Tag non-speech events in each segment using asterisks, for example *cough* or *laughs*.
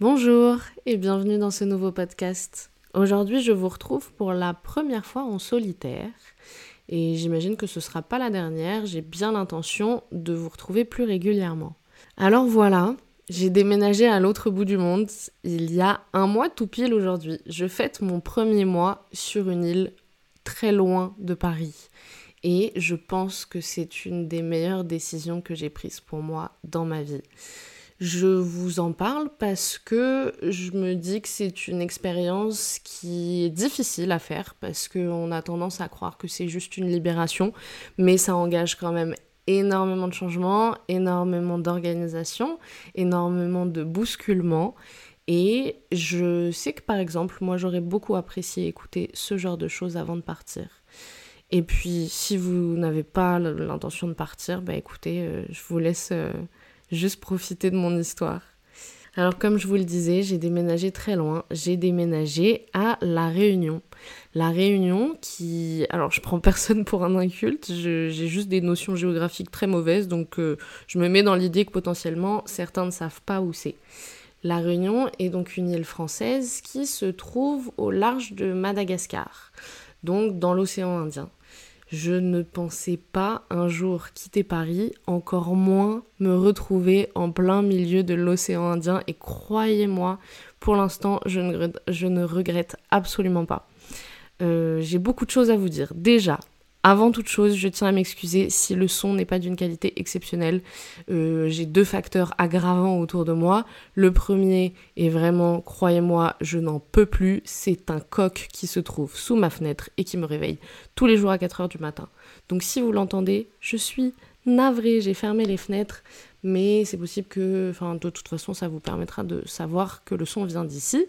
Bonjour et bienvenue dans ce nouveau podcast. Aujourd'hui, je vous retrouve pour la première fois en solitaire et j'imagine que ce sera pas la dernière. J'ai bien l'intention de vous retrouver plus régulièrement. Alors voilà, j'ai déménagé à l'autre bout du monde il y a un mois tout pile aujourd'hui. Je fête mon premier mois sur une île très loin de Paris. Et je pense que c'est une des meilleures décisions que j'ai prises pour moi dans ma vie. Je vous en parle parce que je me dis que c'est une expérience qui est difficile à faire parce qu'on a tendance à croire que c'est juste une libération, mais ça engage quand même énormément de changements, énormément d'organisation, énormément de bousculements. Et je sais que par exemple, moi j'aurais beaucoup apprécié écouter ce genre de choses avant de partir. Et puis, si vous n'avez pas l'intention de partir, bah écoutez, euh, je vous laisse euh, juste profiter de mon histoire. Alors comme je vous le disais, j'ai déménagé très loin. J'ai déménagé à La Réunion. La Réunion qui... Alors je prends personne pour un inculte, j'ai juste des notions géographiques très mauvaises, donc euh, je me mets dans l'idée que potentiellement certains ne savent pas où c'est. La Réunion est donc une île française qui se trouve au large de Madagascar, donc dans l'océan Indien. Je ne pensais pas un jour quitter Paris, encore moins me retrouver en plein milieu de l'océan Indien. Et croyez-moi, pour l'instant, je ne, regrette absolument pas. Euh, j'ai beaucoup de choses à vous dire. Déjà, avant toute chose, je tiens à m'excuser si le son n'est pas d'une qualité exceptionnelle. Euh, j'ai deux facteurs aggravants autour de moi. Le premier est vraiment, croyez-moi, je n'en peux plus. C'est un coq qui se trouve sous ma fenêtre et qui me réveille tous les jours à 4h du matin. Donc si vous l'entendez, je suis navrée. J'ai fermé les fenêtres, mais c'est possible que, enfin, de toute façon, ça vous permettra de savoir que le son vient d'ici.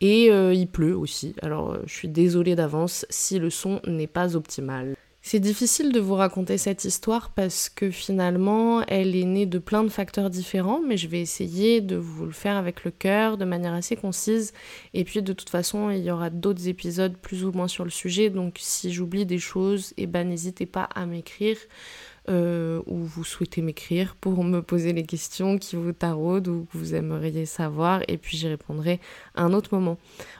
Et euh, il pleut aussi. Alors, euh, je suis désolée d'avance si le son n'est pas optimal. C'est difficile de vous raconter cette histoire parce que finalement, elle est née de plein de facteurs différents, mais je vais essayer de vous le faire avec le cœur, de manière assez concise. Et puis, de toute façon, il y aura d'autres épisodes plus ou moins sur le sujet, donc si j'oublie des choses, eh ben, n'hésitez pas à m'écrire. Euh, ou vous souhaitez m'écrire pour me poser les questions qui vous taraudent ou que vous aimeriez savoir et puis j'y répondrai à un autre moment.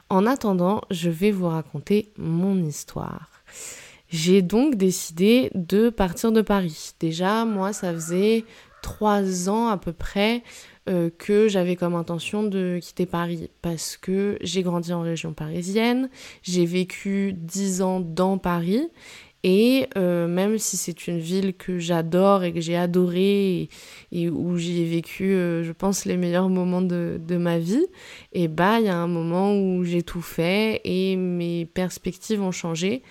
En attendant, je vais vous raconter mon histoire. J'ai donc décidé de partir de Paris. Déjà, moi, ça faisait trois ans à peu près euh, que j'avais comme intention de quitter Paris parce que j'ai grandi en région parisienne, j'ai vécu dix ans dans Paris et euh, même si c'est une ville que j'adore et que j'ai adorée et, où j'y ai vécu, euh, je pense, les meilleurs moments de, de ma vie, et bah il y a un moment où j'ai tout fait et mes perspectives ont changé.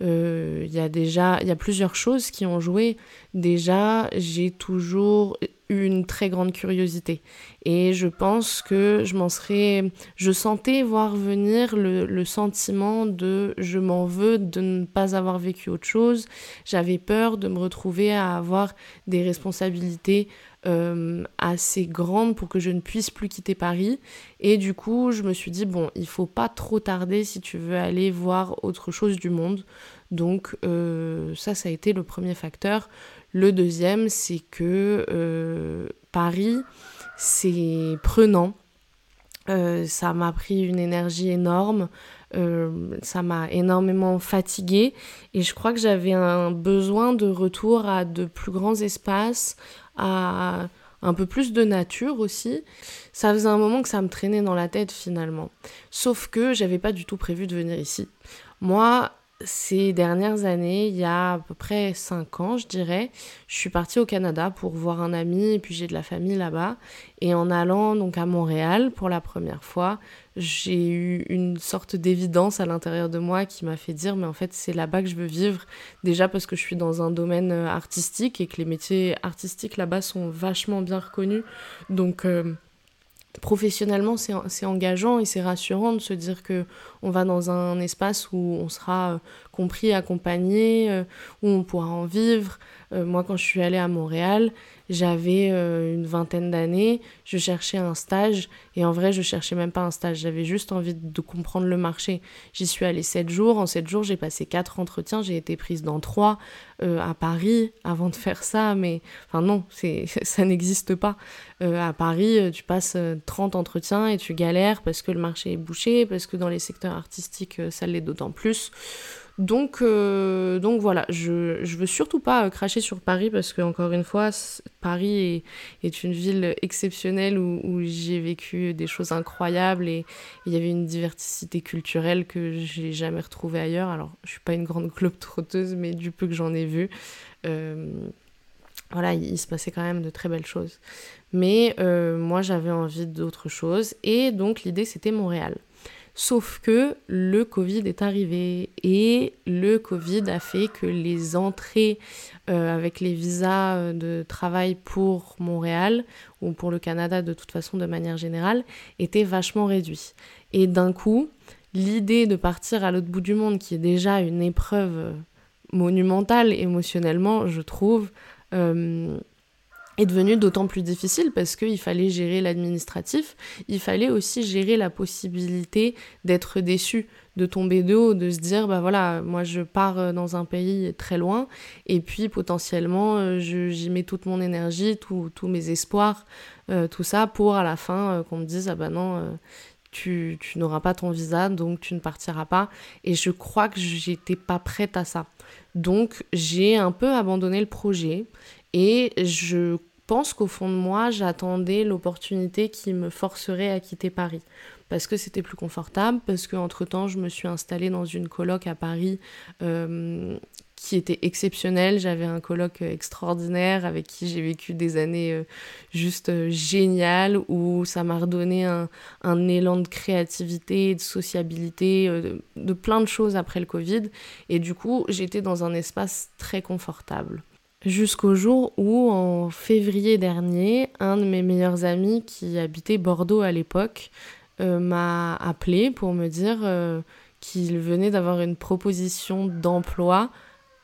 Euh, il y a déjà, il y a plusieurs choses qui ont joué. Déjà, j'ai toujours eu une très grande curiosité. Et je pense que je m'en serais, je sentais voir venir le, le sentiment de je m'en veux de ne pas avoir vécu autre chose. J'avais peur de me retrouver à avoir des responsabilités euh, assez grande pour que je ne puisse plus quitter Paris. Et du coup, je me suis dit, bon, il faut pas trop tarder si tu veux aller voir autre chose du monde. Donc euh, ça, ça a été le premier facteur. Le deuxième, c'est que euh, Paris, c'est prenant. ça m'a pris une énergie énorme. Ça m'a énormément fatiguée et je crois que j'avais un besoin de retour à de plus grands espaces, à un peu plus de nature aussi. Ça faisait un moment que ça me traînait dans la tête finalement. Sauf que j'avais pas du tout prévu de venir ici. Moi, ces dernières années, il y a à peu près 5 ans, je dirais, je suis partie au Canada pour voir un ami et puis j'ai de la famille là-bas. Et en allant donc à Montréal pour la première fois, j'ai eu une sorte d'évidence à l'intérieur de moi qui m'a fait dire mais en fait c'est là-bas que je veux vivre. Déjà parce que je suis dans un domaine euh, artistique et que les métiers artistiques là-bas sont vachement bien reconnus. Donc euh, professionnellement, c'est engageant et c'est rassurant de se dire que on va dans un espace où on sera euh, compris accompagné, où on pourra en vivre. Moi, quand je suis allée à Montréal, j'avais euh, une vingtaine d'années, je cherchais un stage et en vrai je cherchais même pas un stage, j'avais juste envie de comprendre le marché. J'y suis allée 7 jours, en 7 jours j'ai passé 4 entretiens, j'ai été prise dans 3 euh, à Paris avant de faire ça, mais enfin non, *laughs* ça n'existe pas. Euh, à Paris, tu passes 30 entretiens et tu galères parce que le marché est bouché, parce que dans les secteurs artistiques ça l'est d'autant plus. Donc, euh, donc voilà, je, je veux surtout pas euh, cracher sur Paris parce que, encore une fois, Paris est, est, une ville exceptionnelle où, j'ai vécu des choses incroyables et il y avait une diversité culturelle que j'ai jamais retrouvée ailleurs. Alors, je suis pas une grande globe trotteuse, mais du peu que j'en ai vu, euh, voilà, il, se passait quand même de très belles choses. Mais moi, j'avais envie d'autre chose et donc l'idée c'était Montréal. Sauf que le Covid est arrivé et le Covid a fait que les entrées euh, avec les visas euh, de travail pour Montréal ou pour le Canada de toute façon de manière générale étaient vachement réduites. Et d'un coup, l'idée de partir à l'autre bout du monde, qui est déjà une épreuve monumentale émotionnellement, je trouve, euh, est devenu d'autant plus difficile parce qu'il fallait gérer l'administratif, il fallait aussi gérer la possibilité d'être déçu, de tomber de haut, de se dire bah voilà, moi je pars euh, dans un pays très loin et puis potentiellement euh, j'y mets toute mon énergie, tous mes espoirs, euh, tout ça pour à la fin qu'on me dise ah bah non, tu, tu n'auras pas ton visa donc tu ne partiras pas et je crois que j'étais pas prête à ça. Donc j'ai un peu abandonné le projet et je pense qu'au fond de moi, j'attendais l'opportunité qui me forcerait à quitter Paris. Parce que c'était plus confortable, parce qu'entre-temps, je me suis installée dans une coloc à Paris euh, qui était exceptionnelle. J'avais un coloc extraordinaire avec qui j'ai vécu des années euh, juste euh, géniales, où ça m'a redonné un, élan de créativité, de sociabilité, de plein de choses après le Covid. Et du coup, j'étais dans un espace très confortable. Jusqu'au jour où, en février dernier, un de mes meilleurs amis qui habitait Bordeaux à l'époque euh, m'a appelé pour me dire euh, qu'il venait d'avoir une proposition d'emploi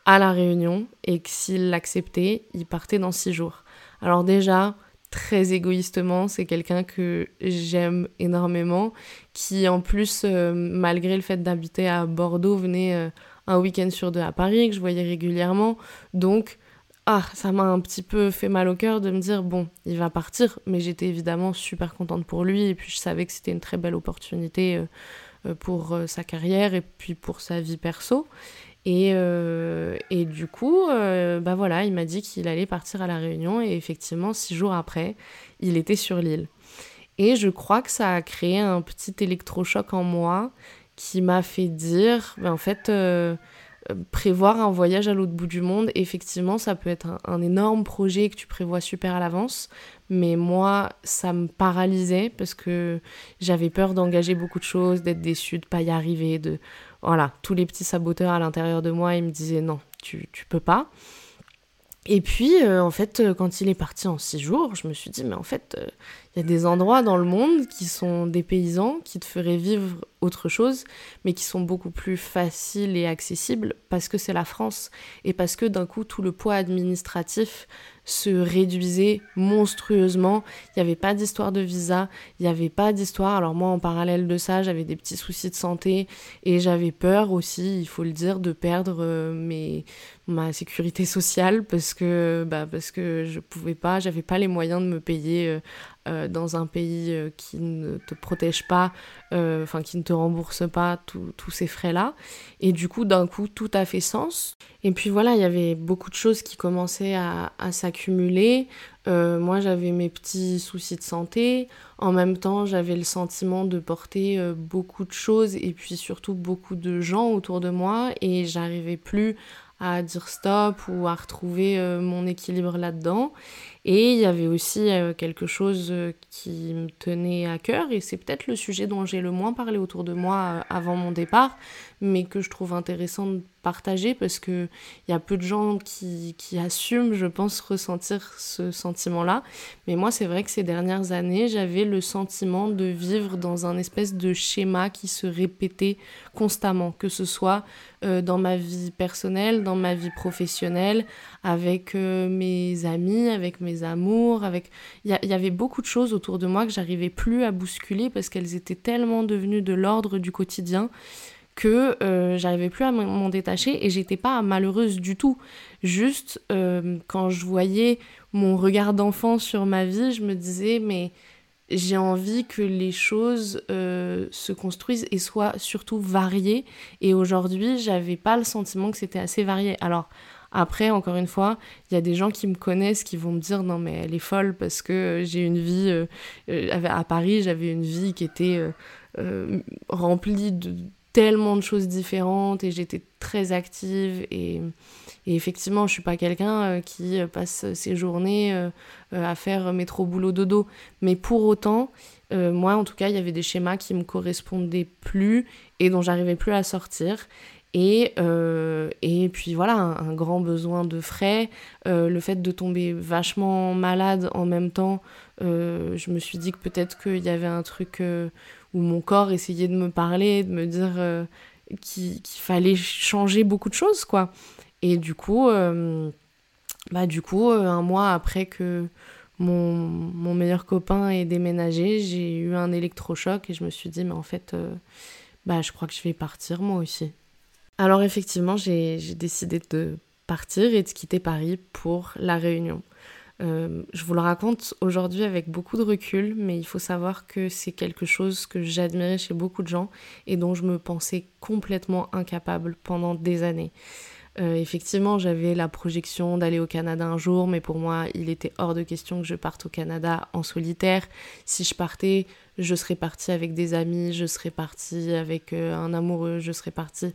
à La Réunion et que s'il l'acceptait, il partait dans six jours. Alors déjà, très égoïstement, c'est quelqu'un que j'aime énormément, qui en plus, euh, malgré le fait d'habiter à Bordeaux, venait un week-end sur deux à Paris, que je voyais régulièrement. Donc, ah, ça m'a un petit peu fait mal au cœur de me dire, bon, il va partir, mais j'étais évidemment super contente pour lui, et puis je savais que c'était une très belle opportunité euh, euh, pour euh, sa carrière et puis pour sa vie perso. Et, et du coup, bah voilà, il m'a dit qu'il allait partir à La Réunion, et effectivement, six jours après, il était sur l'île. Et je crois que ça a créé un petit électrochoc en moi qui m'a fait dire, en fait, prévoir un voyage à l'autre bout du monde, effectivement, ça peut être un, énorme projet que tu prévois super à l'avance, mais moi, ça me paralysait parce que j'avais peur d'engager beaucoup de choses, d'être déçue, de pas y arriver, de voilà, tous les petits saboteurs à l'intérieur de moi, ils me disaient non, tu, tu peux pas. Et puis, euh, en fait, euh, quand il est parti en six jours, je me suis dit, mais en fait, euh, il y a des endroits dans le monde qui sont des paysans, qui te feraient vivre autre chose, mais qui sont beaucoup plus faciles et accessibles parce que c'est la France et parce que d'un coup, tout le poids administratif se réduisait monstrueusement. Il n'y avait pas d'histoire de visa, il n'y avait pas d'histoire. Alors moi, en parallèle de ça, j'avais des petits soucis de santé et j'avais peur aussi, il faut le dire, de perdre euh, mes, ma sécurité sociale parce que, bah, parce que je pouvais pas, j'avais pas les moyens de me payer euh, euh, dans un pays qui ne te protège pas, enfin qui ne te rembourse pas tous ces frais-là. Et du coup, d'un coup, tout a fait sens. Et puis voilà, il y avait beaucoup de choses qui commençaient à, s'accumuler. Euh, moi, j'avais mes petits soucis de santé. En même temps, j'avais le sentiment de porter euh, beaucoup de choses et puis surtout beaucoup de gens autour de moi. Et j'arrivais plus à dire stop ou à retrouver euh, mon équilibre là-dedans. Et il y avait aussi quelque chose qui me tenait à cœur, et c'est peut-être le sujet dont j'ai le moins parlé autour de moi avant mon départ, mais que je trouve intéressant de partager parce qu'il y a peu de gens qui, qui assument, je pense, ressentir ce sentiment-là. Mais moi, c'est vrai que ces dernières années, j'avais le sentiment de vivre dans un espèce de schéma qui se répétait constamment, que ce soit euh, dans ma vie personnelle, dans ma vie professionnelle, avec euh, mes amis, avec mes amours, avec... Il y, avait beaucoup de choses autour de moi que j'arrivais plus à bousculer parce qu'elles étaient tellement devenues de l'ordre du quotidien que euh, j'arrivais plus à m'en détacher et j'étais pas malheureuse du tout. Juste quand je voyais mon regard d'enfant sur ma vie, je me disais mais j'ai envie que les choses euh, se construisent et soient surtout variées. Et aujourd'hui, j'avais pas le sentiment que c'était assez varié. Alors, après, encore une fois, il y a des gens qui me connaissent qui vont me dire non, mais elle est folle parce que j'ai une vie. Euh, euh, à Paris, j'avais une vie qui était remplie de tellement de choses différentes et j'étais très active et, effectivement je suis pas quelqu'un euh, qui passe ses journées euh, euh, à faire métro boulot dodo. Mais pour autant moi en tout cas il y avait des schémas qui me correspondaient plus et dont j'arrivais plus à sortir. Et, et puis voilà, un, grand besoin de frais, le fait de tomber vachement malade en même temps, je me suis dit que peut-être qu'il y avait un truc où mon corps essayait de me parler, de me dire euh, qu'il fallait changer beaucoup de choses, quoi. Et du coup, euh, bah, du coup euh, un mois après que mon, mon, meilleur copain ait déménagé, j'ai eu un électrochoc et je me suis dit, mais en fait, bah, je crois que je vais partir moi aussi. Alors effectivement, j'ai décidé de partir et de quitter Paris pour la Réunion. Euh, je vous le raconte aujourd'hui avec beaucoup de recul, mais il faut savoir que c'est quelque chose que j'admirais chez beaucoup de gens et dont je me pensais complètement incapable pendant des années. Euh, effectivement, j'avais la projection d'aller au Canada un jour, mais pour moi, il était hors de question que je parte au Canada en solitaire. Si je partais, je serais partie avec des amis, je serais partie avec euh, un amoureux, je serais partie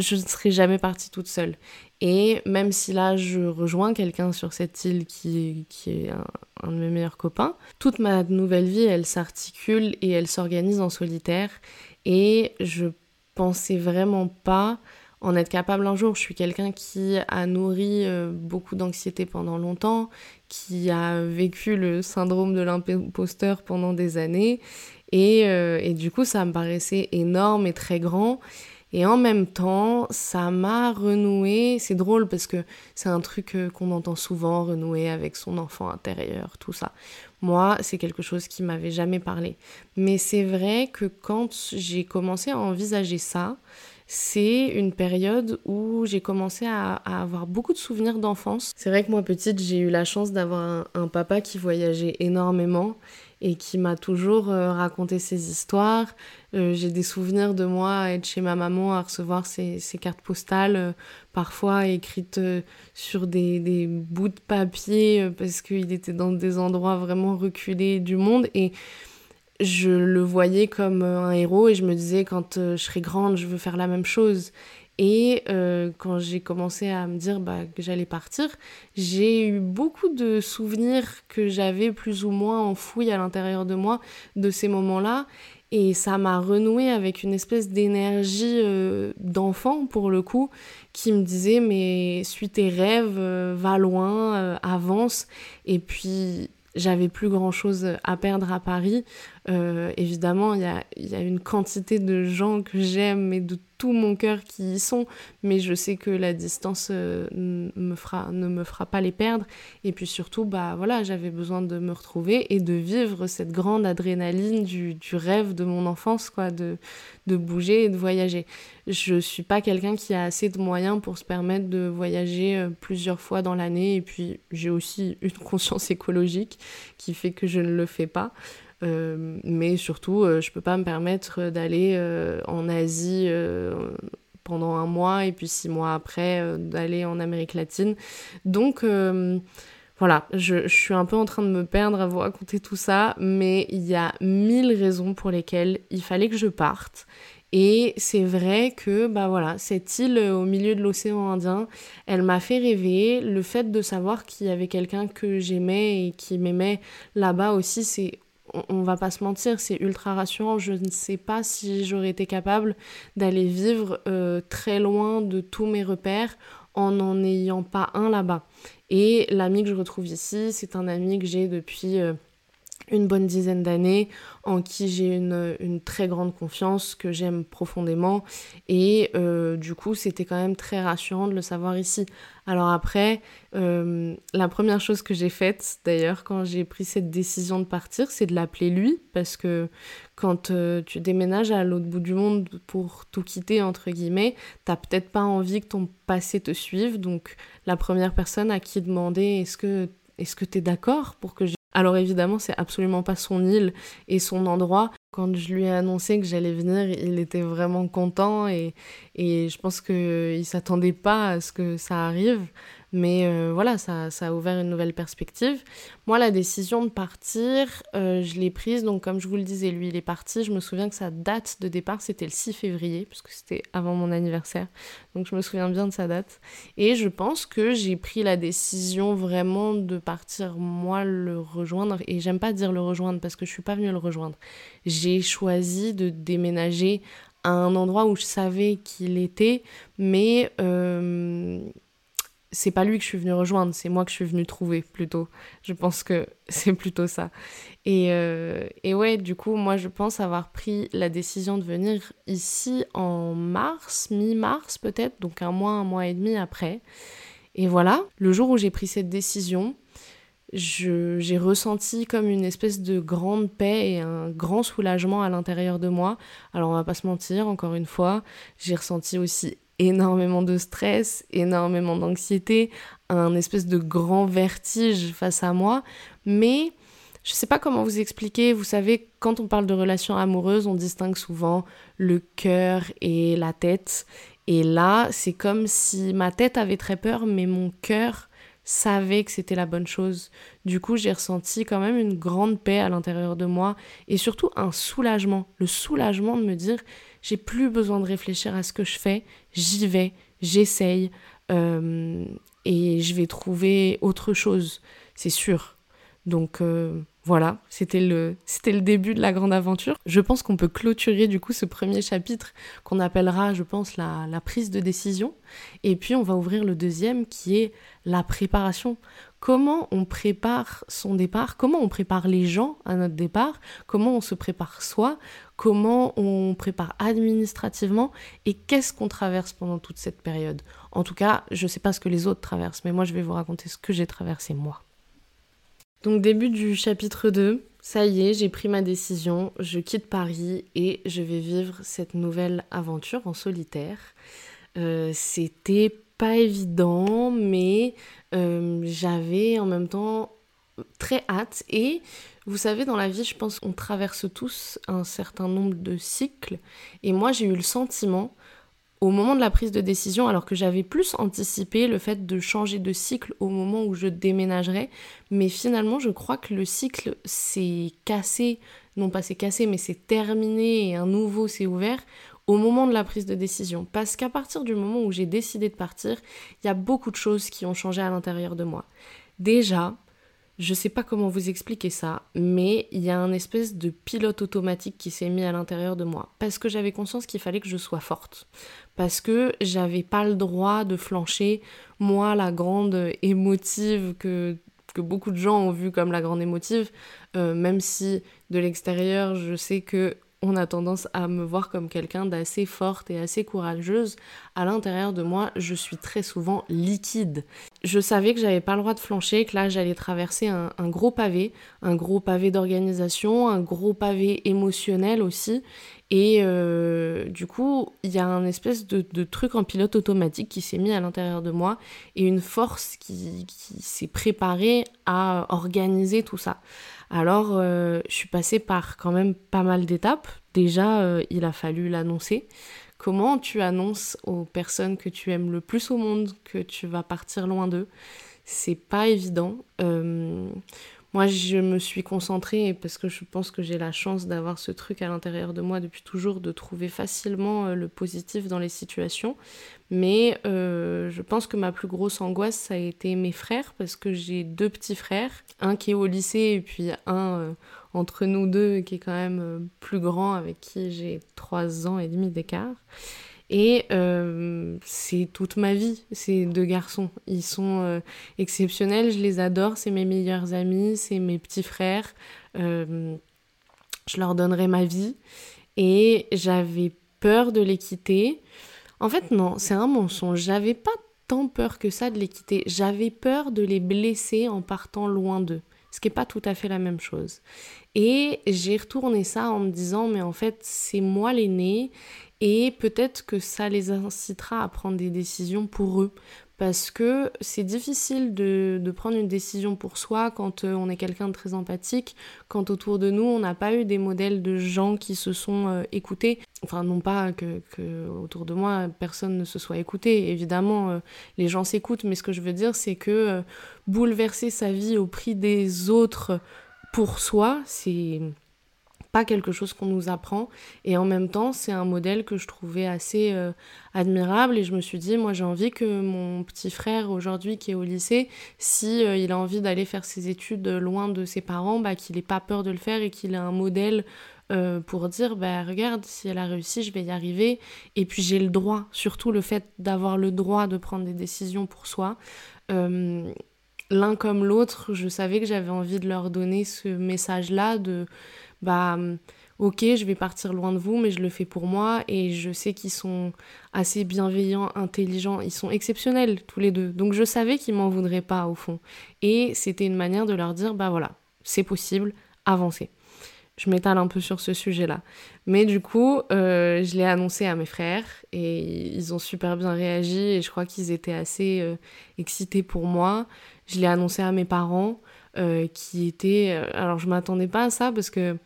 je ne serais jamais partie toute seule. Et même si là, je rejoins quelqu'un sur cette île qui, qui est un, de mes meilleurs copains, toute ma nouvelle vie, elle s'articule et elle s'organise en solitaire. Et je pensais vraiment pas en être capable un jour. Je suis quelqu'un qui a nourri euh, beaucoup d'anxiété pendant longtemps, qui a vécu le syndrome de l'imposteur pendant des années. Et, euh, et du coup, ça me paraissait énorme et très grand. Et en même temps, ça m'a renoué. C'est drôle parce que c'est un truc euh, qu'on entend souvent, renouer avec son enfant intérieur, tout ça. Moi, c'est quelque chose qui m'avait jamais parlé. Mais c'est vrai que quand j'ai commencé à envisager ça, c'est une période où j'ai commencé à, avoir beaucoup de souvenirs d'enfance. C'est vrai que moi petite, j'ai eu la chance d'avoir un, papa qui voyageait énormément et qui m'a toujours euh, raconté ses histoires. Euh, j'ai des souvenirs de moi être chez ma maman, à recevoir ses, cartes postales, euh, parfois écrites sur des, des, bouts de papier, parce qu'il était dans des endroits vraiment reculés du monde. Et je le voyais comme un héros et je me disais quand je serai grande, je veux faire la même chose. Et euh, quand j'ai commencé à me dire bah, que j'allais partir, j'ai eu beaucoup de souvenirs que j'avais plus ou moins enfouis à l'intérieur de moi de ces moments-là. Et ça m'a renoué avec une espèce d'énergie euh, d'enfant, pour le coup, qui me disait mais suis tes rêves, euh, va loin, avance. Et puis j'avais plus grand chose à perdre à Paris. Évidemment, il y a, y a, une quantité de gens que j'aime et de tout mon cœur qui y sont, mais je sais que la distance euh, ne me fera pas les perdre. Et puis surtout, bah voilà, j'avais besoin de me retrouver et de vivre cette grande adrénaline du, rêve de mon enfance, quoi, de, bouger et de voyager. Je suis pas quelqu'un qui a assez de moyens pour se permettre de voyager euh, plusieurs fois dans l'année, et puis j'ai aussi une *laughs* conscience écologique qui fait que je ne le fais pas. Euh, mais surtout, euh, je peux pas me permettre d'aller euh, en Asie pendant un mois et puis six mois après d'aller en Amérique latine. Donc voilà, je, je, suis un peu en train de me perdre à vous raconter tout ça, mais il y a mille raisons pour lesquelles il fallait que je parte. Et c'est vrai que bah voilà, cette île au milieu de l'océan Indien, elle m'a fait rêver. Le fait de savoir qu'il y avait quelqu'un que j'aimais et qui m'aimait là-bas aussi, c'est on, va pas se mentir, c'est ultra rassurant. Je ne sais pas si j'aurais été capable d'aller vivre euh, très loin de tous mes repères en n'en ayant pas un là-bas. Et l'ami que je retrouve ici, c'est un ami que j'ai depuis euh, une bonne dizaine d'années, en qui j'ai une, très grande confiance, que j'aime profondément. Et euh, du coup, c'était quand même très rassurant de le savoir ici. Alors après, euh, la première chose que j'ai faite, d'ailleurs, quand j'ai pris cette décision de partir, c'est de l'appeler lui, parce que quand euh, tu déménages à l'autre bout du monde pour tout quitter, entre guillemets, t'as peut-être pas envie que ton passé te suive. Donc la première personne à qui demander est-ce que est-ce que t'es d'accord pour que alors évidemment, c'est absolument pas son île et son endroit. Quand je lui ai annoncé que j'allais venir, il était vraiment content et, et je pense qu'il s'attendait pas à ce que ça arrive. Mais euh, voilà, ça, ça, a ouvert une nouvelle perspective. Moi, la décision de partir, euh, je l'ai prise, donc comme je vous le disais, lui, il est parti. Je me souviens que sa date de départ, c'était le 6 février, puisque c'était avant mon anniversaire. Donc je me souviens bien de sa date. Et je pense que j'ai pris la décision vraiment de partir, moi, le rejoindre. Et j'aime pas dire le rejoindre, parce que je suis pas venue le rejoindre. J'ai choisi de déménager à un endroit où je savais qu'il était, mais... Euh, c'est pas lui que je suis venue rejoindre, c'est moi que je suis venue trouver plutôt. Je pense que *laughs* c'est plutôt ça. Et, euh, et, ouais, du coup, moi je pense avoir pris la décision de venir ici en mars, mi-mars peut-être, donc un mois, un mois et demi après. Et voilà, le jour où j'ai pris cette décision, j'ai ressenti comme une espèce de grande paix et un grand soulagement à l'intérieur de moi. Alors on va pas se mentir, encore une fois, j'ai ressenti aussi énormément de stress, énormément d'anxiété, un espèce de grand vertige face à moi, mais je sais pas comment vous expliquer, vous savez, quand on parle de relations amoureuses, on distingue souvent le cœur et la tête, et là, c'est comme si ma tête avait très peur, mais mon cœur savait que c'était la bonne chose. Du coup, j'ai ressenti quand même une grande paix à l'intérieur de moi et surtout un soulagement, le soulagement de me dire j'ai plus besoin de réfléchir à ce que je fais, j'y vais, j'essaye, euh, et je vais trouver autre chose, c'est sûr. Donc euh, voilà, c'était le, début de la grande aventure. Je pense qu'on peut clôturer du coup ce premier chapitre qu'on appellera, je pense, la prise de décision. Et puis on va ouvrir le deuxième qui est la préparation comment on prépare son départ, comment on prépare les gens à notre départ, comment on se prépare soi, comment on prépare administrativement? Et qu'est-ce qu'on traverse pendant toute cette période? En tout cas, je ne sais pas ce que les autres traversent, mais moi je vais vous raconter ce que j'ai traversé moi. Donc début du chapitre 2, ça y est, j'ai pris ma décision, je quitte Paris et je vais vivre cette nouvelle aventure en solitaire. Euh, c'était pas évident, mais euh, j'avais en même temps très hâte. Et vous savez, dans la vie, je pense qu'on traverse tous un certain nombre de cycles. Et moi, j'ai eu le sentiment, au moment de la prise de décision, alors que j'avais plus anticipé le fait de changer de cycle au moment où je déménagerais, mais finalement, je crois que le cycle s'est cassé, non pas s'est cassé, mais c'est terminé et un nouveau s'est ouvert au moment de la prise de décision. Parce qu'à partir du moment où j'ai décidé de partir, il y a beaucoup de choses qui ont changé à l'intérieur de moi. Déjà, je sais pas comment vous expliquer ça, mais il y a un espèce de pilote automatique qui s'est mis à l'intérieur de moi. Parce que j'avais conscience qu'il fallait que je sois forte. Parce que j'avais pas le droit de flancher. Moi, la grande émotive que que beaucoup de gens ont vu comme la grande émotive, euh, même si de l'extérieur je sais que on a tendance à me voir comme quelqu'un d'assez forte et assez courageuse. À l'intérieur de moi, je suis très souvent liquide. Je savais que j'avais pas le droit de flancher, que là j'allais traverser un, gros pavé, un gros pavé d'organisation, un gros pavé émotionnel aussi. Et euh, du coup, il y a un espèce de, truc en pilote automatique qui s'est mis à l'intérieur de moi et une force qui s'est préparée à organiser tout ça. Alors, euh, je suis passée par quand même pas mal d'étapes. Déjà, euh, il a fallu l'annoncer. Comment tu annonces aux personnes que tu aimes le plus au monde que tu vas partir loin d'eux? C'est pas évident. Euh, Moi, je me suis concentrée parce que je pense que j'ai la chance d'avoir ce truc à l'intérieur de moi depuis toujours, de trouver facilement euh, le positif dans les situations. Mais euh, je pense que ma plus grosse angoisse, ça a été mes frères parce que j'ai deux petits frères, un qui est au lycée et puis un euh, entre nous deux qui est quand même plus grand avec qui j'ai trois ans et demi d'écart. Et euh, c'est toute ma vie, ces deux garçons. Ils sont euh, exceptionnels, je les adore, c'est mes meilleurs amis, c'est mes petits frères. Euh, je leur donnerai ma vie. Et j'avais peur de les quitter. En fait, non, c'est un mensonge. J'avais pas tant peur que ça de les quitter. J'avais peur de les blesser en partant loin d'eux. Ce qui n'est pas tout à fait la même chose. Et j'ai retourné ça en me disant, mais en fait, c'est moi l'aîné et peut-être que ça les incitera à prendre des décisions pour eux. Parce que c'est difficile de, prendre une décision pour soi quand euh, on est quelqu'un de très empathique, quand autour de nous on n'a pas eu des modèles de gens qui se sont euh, écoutés. Enfin, non pas que, autour de moi personne ne se soit écouté, évidemment euh, les gens s'écoutent, mais ce que je veux dire c'est que bouleverser sa vie au prix des autres pour soi, c'est pas quelque chose qu'on nous apprend. Et en même temps, c'est un modèle que je trouvais assez euh, admirable. Et je me suis dit, moi, j'ai envie que mon petit frère, aujourd'hui, qui est au lycée, si euh, il a envie d'aller faire ses études loin de ses parents, bah, qu'il n'ait pas peur de le faire et qu'il ait un modèle euh, pour dire, bah, regarde, si elle a réussi, je vais y arriver. Et puis j'ai le droit, surtout le fait d'avoir le droit de prendre des décisions pour soi l'un comme l'autre, je savais que j'avais envie de leur donner ce message-là de bah ok, je vais partir loin de vous, mais je le fais pour moi et je sais qu'ils sont assez bienveillants, intelligents, ils sont exceptionnels tous les deux. Donc je savais qu'ils m'en voudraient pas au fond. Et c'était une manière de leur dire, bah voilà, c'est possible, avancez. Je m'étale un peu sur ce sujet-là. Mais du coup, euh, je l'ai annoncé à mes frères et ils ont super bien réagi et je crois qu'ils étaient assez euh, excités pour moi. Je l'ai annoncé à mes parents. Euh, qui était... Euh, alors je m'attendais pas à ça parce que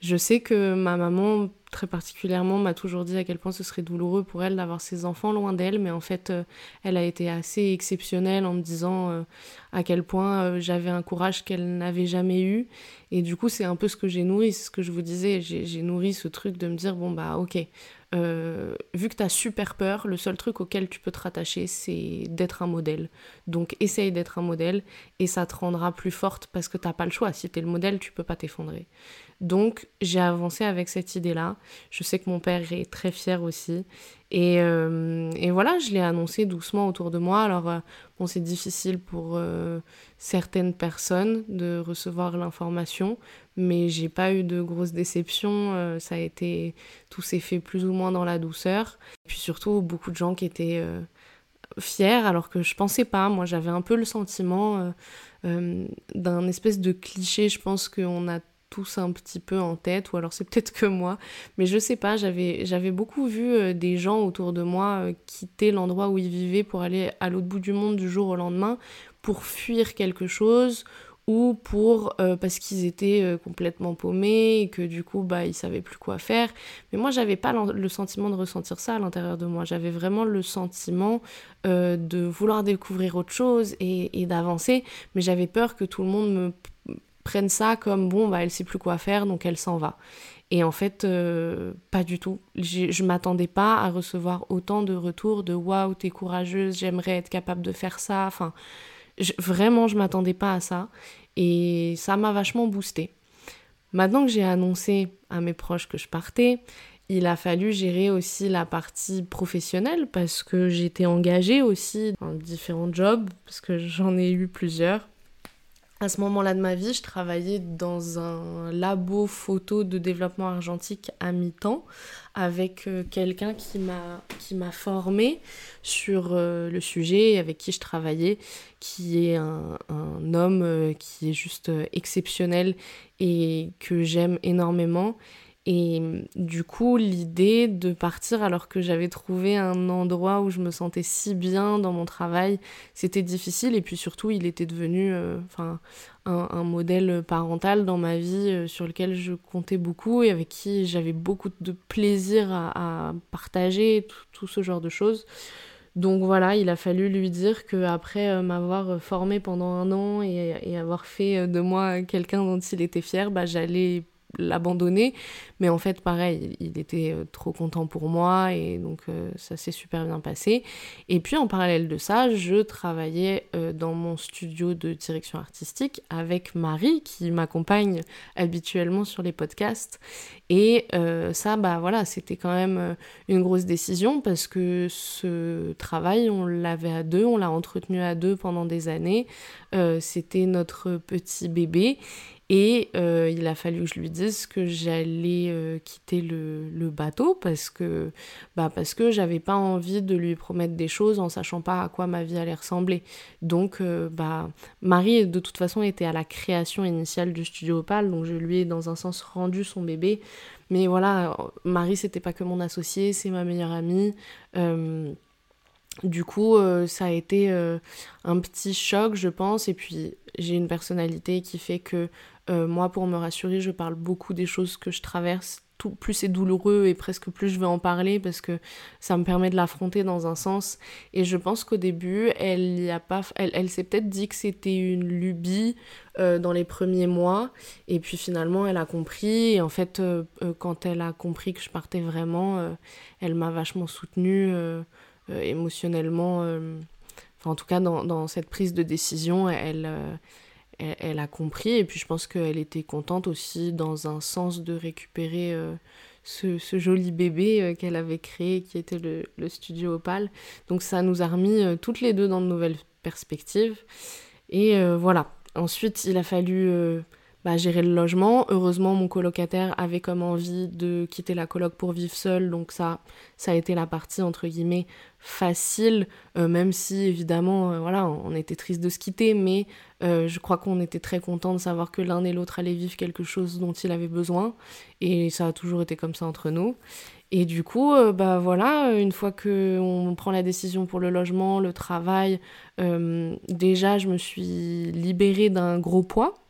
je sais que ma maman très particulièrement m'a toujours dit à quel point ce serait douloureux pour elle d'avoir ses enfants loin d'elle, mais en fait euh, elle a été assez exceptionnelle en me disant à quel point j'avais un courage qu'elle n'avait jamais eu. Et du coup c'est un peu ce que j'ai nourri, c'est ce que je vous disais, j'ai nourri ce truc de me dire bon bah ok, euh, vu que tu as super peur, le seul truc auquel tu peux te rattacher, c'est d'être un modèle. Donc essaye d'être un modèle et ça te rendra plus forte parce que t'as pas le choix. Si tu es le modèle, tu peux pas t'effondrer. Donc j'ai avancé avec cette idée-là. Je sais que mon père est très fier aussi. Et, euh, voilà, je l'ai annoncé doucement autour de moi. Alors euh, bon, c'est difficile pour certaines personnes de recevoir l'information, mais j'ai pas eu de grosses déceptions. Euh, ça a été, tout s'est fait plus ou moins dans la douceur. Et puis surtout, beaucoup de gens qui étaient euh, fiers, alors que je pensais pas. Moi, j'avais un peu le sentiment euh, d'un espèce de cliché. Je pense qu'on a un petit peu en tête, ou alors c'est peut-être que moi, mais je sais pas, j'avais, j'avais beaucoup vu des gens autour de moi quitter l'endroit où ils vivaient pour aller à l'autre bout du monde du jour au lendemain, pour fuir quelque chose ou pour euh, parce qu'ils étaient euh, complètement paumés et que du coup bah ils savaient plus quoi faire. Mais moi j'avais pas le sentiment de ressentir ça à l'intérieur de moi. J'avais vraiment le sentiment euh, de vouloir découvrir autre chose et d'avancer mais j'avais peur que tout le monde me prenne ça comme bon bah elle sait plus quoi faire donc elle s'en va et en fait pas du tout je m'attendais pas à recevoir autant de retours de waouh t'es courageuse j'aimerais être capable de faire ça enfin vraiment, je m'attendais pas à ça. Et ça m'a vachement boosté. Maintenant que j'ai annoncé à mes proches que je partais, il a fallu gérer aussi la partie professionnelle parce que j'étais engagée aussi dans différents jobs, parce que j'en ai eu plusieurs. À ce moment-là de ma vie, je travaillais dans un labo photo de développement argentique à mi-temps avec euh, quelqu'un qui m'a qui formé sur euh, le sujet avec qui je travaillais qui est un, un homme euh, qui est juste exceptionnel et que j'aime énormément et du coup, l'idée de partir alors que j'avais trouvé un endroit où je me sentais si bien dans mon travail, c'était difficile. Et puis surtout, il était devenu euh, un, modèle parental dans ma vie euh, sur lequel je comptais beaucoup et avec qui j'avais beaucoup de plaisir à, partager, tout, ce genre de choses. Donc voilà, il a fallu lui dire que après m'avoir formé pendant un an et, et avoir fait de moi quelqu'un dont il était fier, bah, j'allais l'abandonner. Mais en fait, pareil, il, était euh, trop content pour moi et donc euh, ça s'est super bien passé. Et puis en parallèle de ça, je travaillais euh, dans mon studio de direction artistique avec Marie qui m'accompagne habituellement sur les podcasts. Et ça, bah voilà, c'était quand même une grosse décision parce que ce travail, on l'avait à deux, on l'a entretenu à deux pendant des années. c'était notre petit bébé. Et euh, il a fallu que je lui dise que j'allais euh, quitter le, bateau parce que, bah parce que j'avais pas envie de lui promettre des choses en sachant pas à quoi ma vie allait ressembler. Donc, euh, bah, Marie, de toute façon, était à la création initiale du studio Opal, donc je lui ai dans un sens rendu son bébé. Mais voilà, Marie, c'était pas que mon associé, c'est ma meilleure amie. Du coup, ça a été un petit choc, je pense. Et puis, j'ai une personnalité qui fait que euh, moi, pour me rassurer, je parle beaucoup des choses que je traverse. Tout, plus c'est douloureux et presque plus je vais en parler parce que ça me permet de l'affronter dans un sens. Et je pense qu'au début, elle a pas, elle, elle s'est peut-être dit que c'était une lubie euh, dans les premiers mois. Et puis finalement, elle a compris. Et en fait, euh, quand elle a compris que je partais vraiment, elle m'a vachement soutenue émotionnellement. Enfin, en tout cas, dans, cette prise de décision, elle elle, a compris et puis je pense qu'elle était contente aussi dans un sens de récupérer euh, ce, joli bébé euh, qu'elle avait créé qui était le, studio Opal. Donc ça nous a remis euh, toutes les deux dans de nouvelles perspectives. Et voilà. Ensuite, il a fallu bah, gérer le logement. Heureusement, mon colocataire avait comme envie de quitter la coloc pour vivre seul, donc ça, ça a été la partie entre guillemets facile, euh, même si évidemment, euh, voilà, on était triste de se quitter, mais euh, je crois qu'on était très content de savoir que l'un et l'autre allaient vivre quelque chose dont il avait besoin, et ça a toujours été comme ça entre nous. Et du coup, bah voilà, une fois que on prend la décision pour le logement, le travail, déjà je me suis libérée d'un gros poids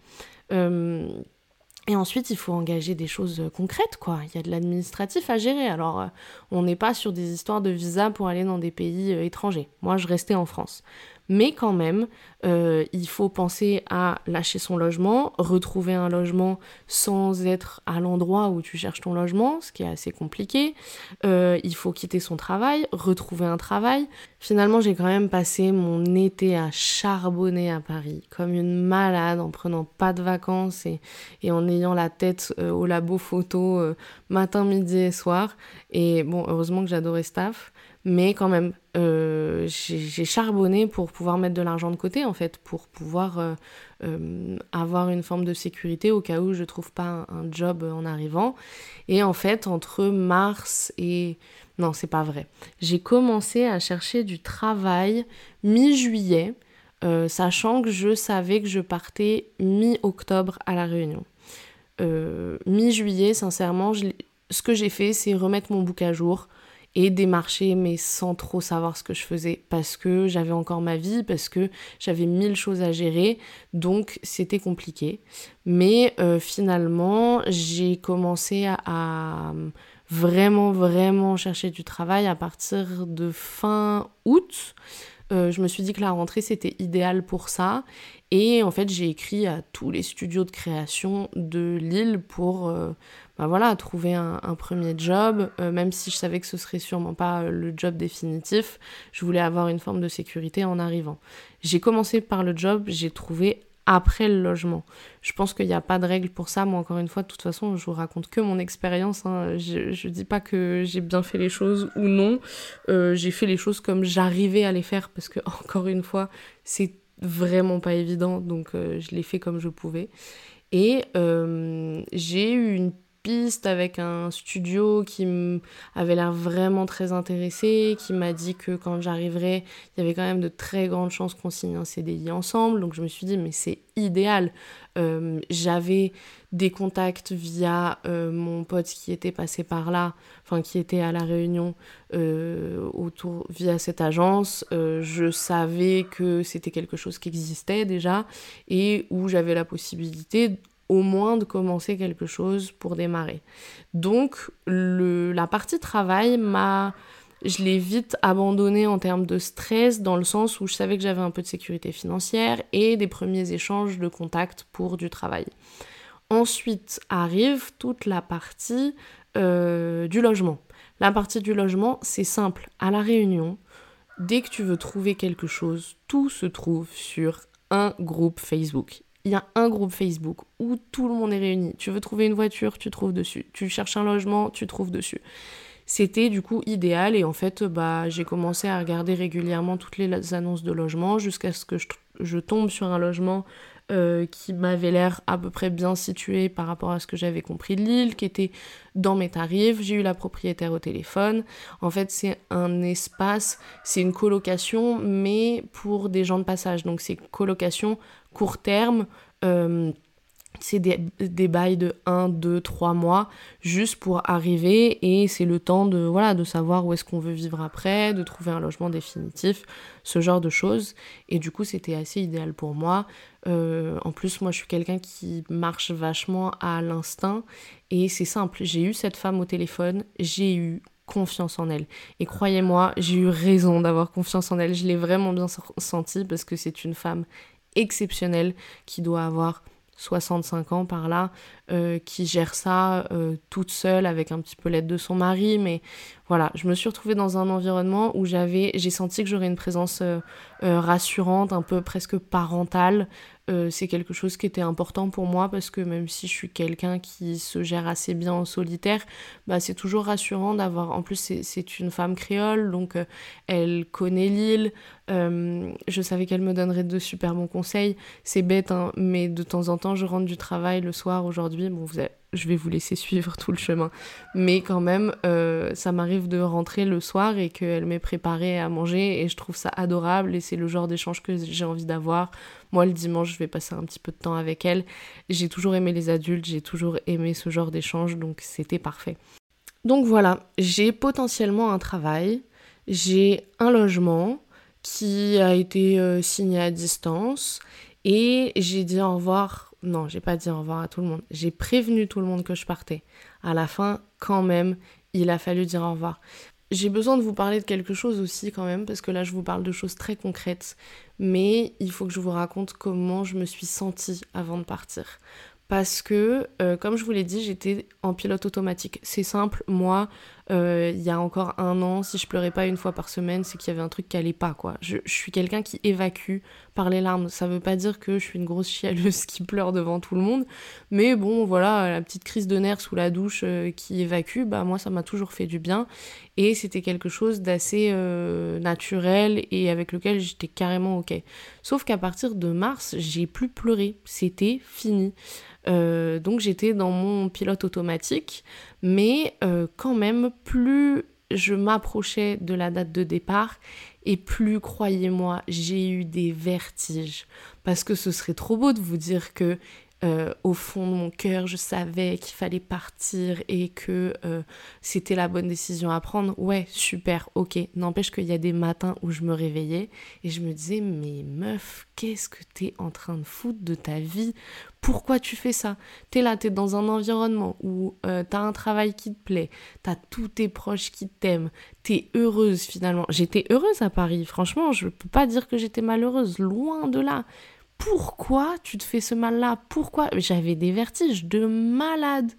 et ensuite, il faut engager des choses concrètes, quoi. Il y a de l'administratif à gérer. Alors, euh, on n'est pas sur des histoires de visa pour aller dans des pays euh, étrangers. Moi, je restais en France. Mais quand même, euh, il faut penser à lâcher son logement, retrouver un logement sans être à l'endroit où tu cherches ton logement, ce qui est assez compliqué. Euh, il faut quitter son travail, retrouver un travail. Finalement, j'ai quand même passé mon été à charbonner à Paris, comme une malade, en prenant pas de vacances et, en ayant la tête euh, au labo photo matin, midi et soir. Et bon, heureusement que j'adorais staff mais quand même, euh, j'ai charbonné pour pouvoir mettre de l'argent de côté, en fait, pour pouvoir euh, euh, avoir une forme de sécurité au cas où je trouve pas un, job en arrivant. Et en fait, entre mars et... Non, c'est pas vrai. J'ai commencé à chercher du travail mi-juillet, sachant que je savais que je partais mi-octobre à La Réunion. mi-juillet, sincèrement, ce que j'ai fait, c'est remettre mon bouc à jour, démarcher mais sans trop savoir ce que je faisais parce que j'avais encore ma vie, parce que j'avais mille choses à gérer, donc c'était compliqué. Mais euh, finalement, j'ai commencé à, vraiment, vraiment chercher du travail à partir de fin août. Euh, je me suis dit que la rentrée c'était idéal pour ça et en fait j'ai écrit à tous les studios de création de Lille pour euh, bah voilà, trouver un, premier job, euh, même si je savais que ce serait sûrement pas euh, le job définitif, je voulais avoir une forme de sécurité en arrivant. J'ai commencé par le job, j'ai trouvé après le logement. Je pense qu'il n'y a pas de règle pour ça. Moi, encore une fois, de toute façon, je vous raconte que mon expérience. Hein. Je ne dis pas que j'ai bien fait les choses ou non. Euh, j'ai fait les choses comme j'arrivais à les faire parce que, *laughs* encore une fois, c'est vraiment pas évident. Donc, je l'ai fait comme je pouvais. Et j'ai eu une piste avec un studio qui avait l'air vraiment très intéressé, qui m'a dit que quand j'arriverais, il y avait quand même de très grandes chances qu'on signe un CDI ensemble. Donc je me suis dit, mais c'est idéal. Euh, j'avais des contacts via euh, mon pote qui était passé par là, enfin qui était à la réunion euh, autour via cette agence. je savais que c'était quelque chose qui existait déjà et où j'avais la possibilité au moins de commencer quelque chose pour démarrer. Donc la partie travail je l'ai vite abandonné en termes de stress, dans le sens où je savais que j'avais un peu de sécurité financière et des premiers échanges de contacts pour du travail. Ensuite arrive toute la partie euh, du logement. La partie du logement, c'est simple. À la réunion, dès que tu veux trouver quelque chose, tout se trouve sur un groupe Facebook. Il y a un groupe Facebook où tout le monde est réuni. Tu veux trouver une voiture, tu trouves dessus. Tu cherches un logement, tu trouves dessus. C'était du coup idéal et en fait bah, j'ai commencé à regarder régulièrement toutes les annonces de logement jusqu'à ce que je tombe sur un logement euh, qui m'avait l'air à peu près bien situé par rapport à ce que j'avais compris de l'île, qui était dans mes tarifs. J'ai eu la propriétaire au téléphone. En fait, c'est un espace, c'est une colocation, mais pour des gens de passage. Donc, c'est colocation court terme. Euh, c'est des, des, bails de 1, 2, 3 mois juste pour arriver et c'est le temps de, voilà, de savoir où est-ce qu'on veut vivre après, de trouver un logement définitif, ce genre de choses. Et du coup, c'était assez idéal pour moi. Euh, en plus, moi, je suis quelqu'un qui marche vachement à l'instinct et c'est simple. J'ai eu cette femme au téléphone, j'ai eu confiance en elle. Et croyez-moi, j'ai eu raison d'avoir confiance en elle. Je l'ai vraiment bien senti parce que c'est une femme exceptionnelle qui doit avoir 65 ans par là, euh, qui gère ça euh, toute seule avec un petit peu l'aide de son mari. Mais voilà, je me suis retrouvée dans un environnement où j'avais, j'ai senti que j'aurais une présence euh, rassurante, un peu presque parentale. C'est quelque chose qui était important pour moi parce que même si je suis quelqu'un qui se gère assez bien en solitaire, bah c'est toujours rassurant d'avoir. En plus, c'est une femme créole, donc elle connaît l'île. je savais qu'elle me donnerait de super bons conseils. C'est bête, hein, mais de temps en temps, je rentre du travail le soir aujourd'hui bon, je vais vous laisser suivre tout le chemin. Mais quand même, euh, ça m'arrive de rentrer le soir et qu'elle m'ait préparé à manger et je trouve ça adorable et c'est le genre d'échange que j'ai envie d'avoir. Moi, le dimanche, je vais passer un petit peu de temps avec elle. J'ai toujours aimé les adultes, j'ai toujours aimé ce genre d'échange, donc c'était parfait. Donc voilà, j'ai potentiellement un travail, j'ai un logement qui a été euh, signé à distance et j'ai dit au revoir non, j'ai pas dit au revoir à tout le monde. J'ai prévenu tout le monde que je partais. À la fin, quand même, il a fallu dire au revoir. J'ai besoin de vous parler de quelque chose aussi quand même, parce que là je vous parle de choses très concrètes, mais il faut que je vous raconte comment je me suis sentie avant de partir parce que, euh, comme je vous l'ai dit, j'étais en pilote automatique. C'est simple, moi, euh, il y a encore un an, si je pleurais pas une fois par semaine, c'est qu'il y avait un truc qui allait pas, quoi. Je, suis quelqu'un qui évacue par les larmes. Ça veut pas dire que je suis une grosse chialeuse *laughs* qui pleure devant tout le monde, mais bon, voilà, la petite crise de nerfs sous la douche euh, qui évacue, bah moi, ça m'a toujours fait du bien. Et c'était quelque chose d'assez naturel et avec lequel j'étais carrément ok. Sauf qu'à partir de mars, j'ai plus pleuré. C'était fini. Euh, donc j'étais dans mon pilote automatique, mais euh, quand même, plus je m'approchais de la date de départ, et plus, croyez-moi, j'ai eu des vertiges. Parce que ce serait trop beau de vous dire que euh, au fond de mon cœur, je savais qu'il fallait partir et que euh, c'était la bonne décision à prendre. Ouais, super, ok. N'empêche qu'il y a des matins où je me réveillais et je me disais, mais meuf, qu'est-ce que t'es en train de foutre de ta vie? Pourquoi tu fais ça? T'es là, t'es dans un environnement où euh, t'as un travail qui te plaît, t'as tous tes proches qui t'aiment, t'es heureuse finalement. J'étais heureuse à Paris, franchement, je peux pas dire que j'étais malheureuse, loin de là pourquoi tu te fais ce mal-là? Pourquoi? J'avais des vertiges de malade.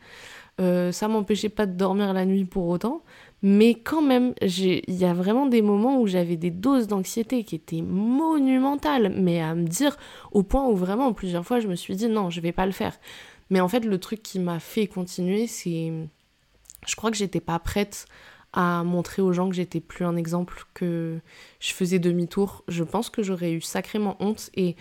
Euh, ça m'empêchait pas de dormir la nuit pour autant, mais quand même, il y a vraiment des moments où j'avais des doses d'anxiété qui étaient monumentales, mais à me dire au point où vraiment plusieurs fois je me suis dit non, je vais pas le faire. Mais en fait, le truc qui m'a fait continuer, c'est. Je crois que j'étais pas prête à montrer aux gens que j'étais plus un exemple, que je faisais demi-tour. Je pense que j'aurais eu sacrément honte et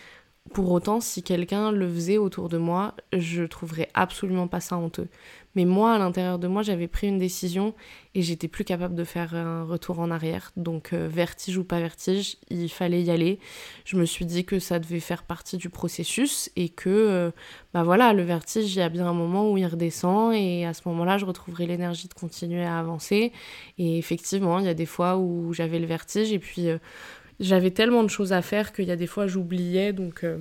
pour autant, si quelqu'un le faisait autour de moi, je trouverais absolument pas ça honteux. Mais moi, à l'intérieur de moi, j'avais pris une décision et j'étais plus capable de faire un retour en arrière. Donc, euh, vertige ou pas vertige, il fallait y aller. Je me suis dit que ça devait faire partie du processus et que, euh, bah voilà, le vertige, il y a bien un moment où il redescend et à ce moment-là, je retrouverai l'énergie de continuer à avancer. Et effectivement, il y a des fois où j'avais le vertige et puis. Euh, j'avais tellement de choses à faire qu'il y a des fois j'oubliais, donc euh,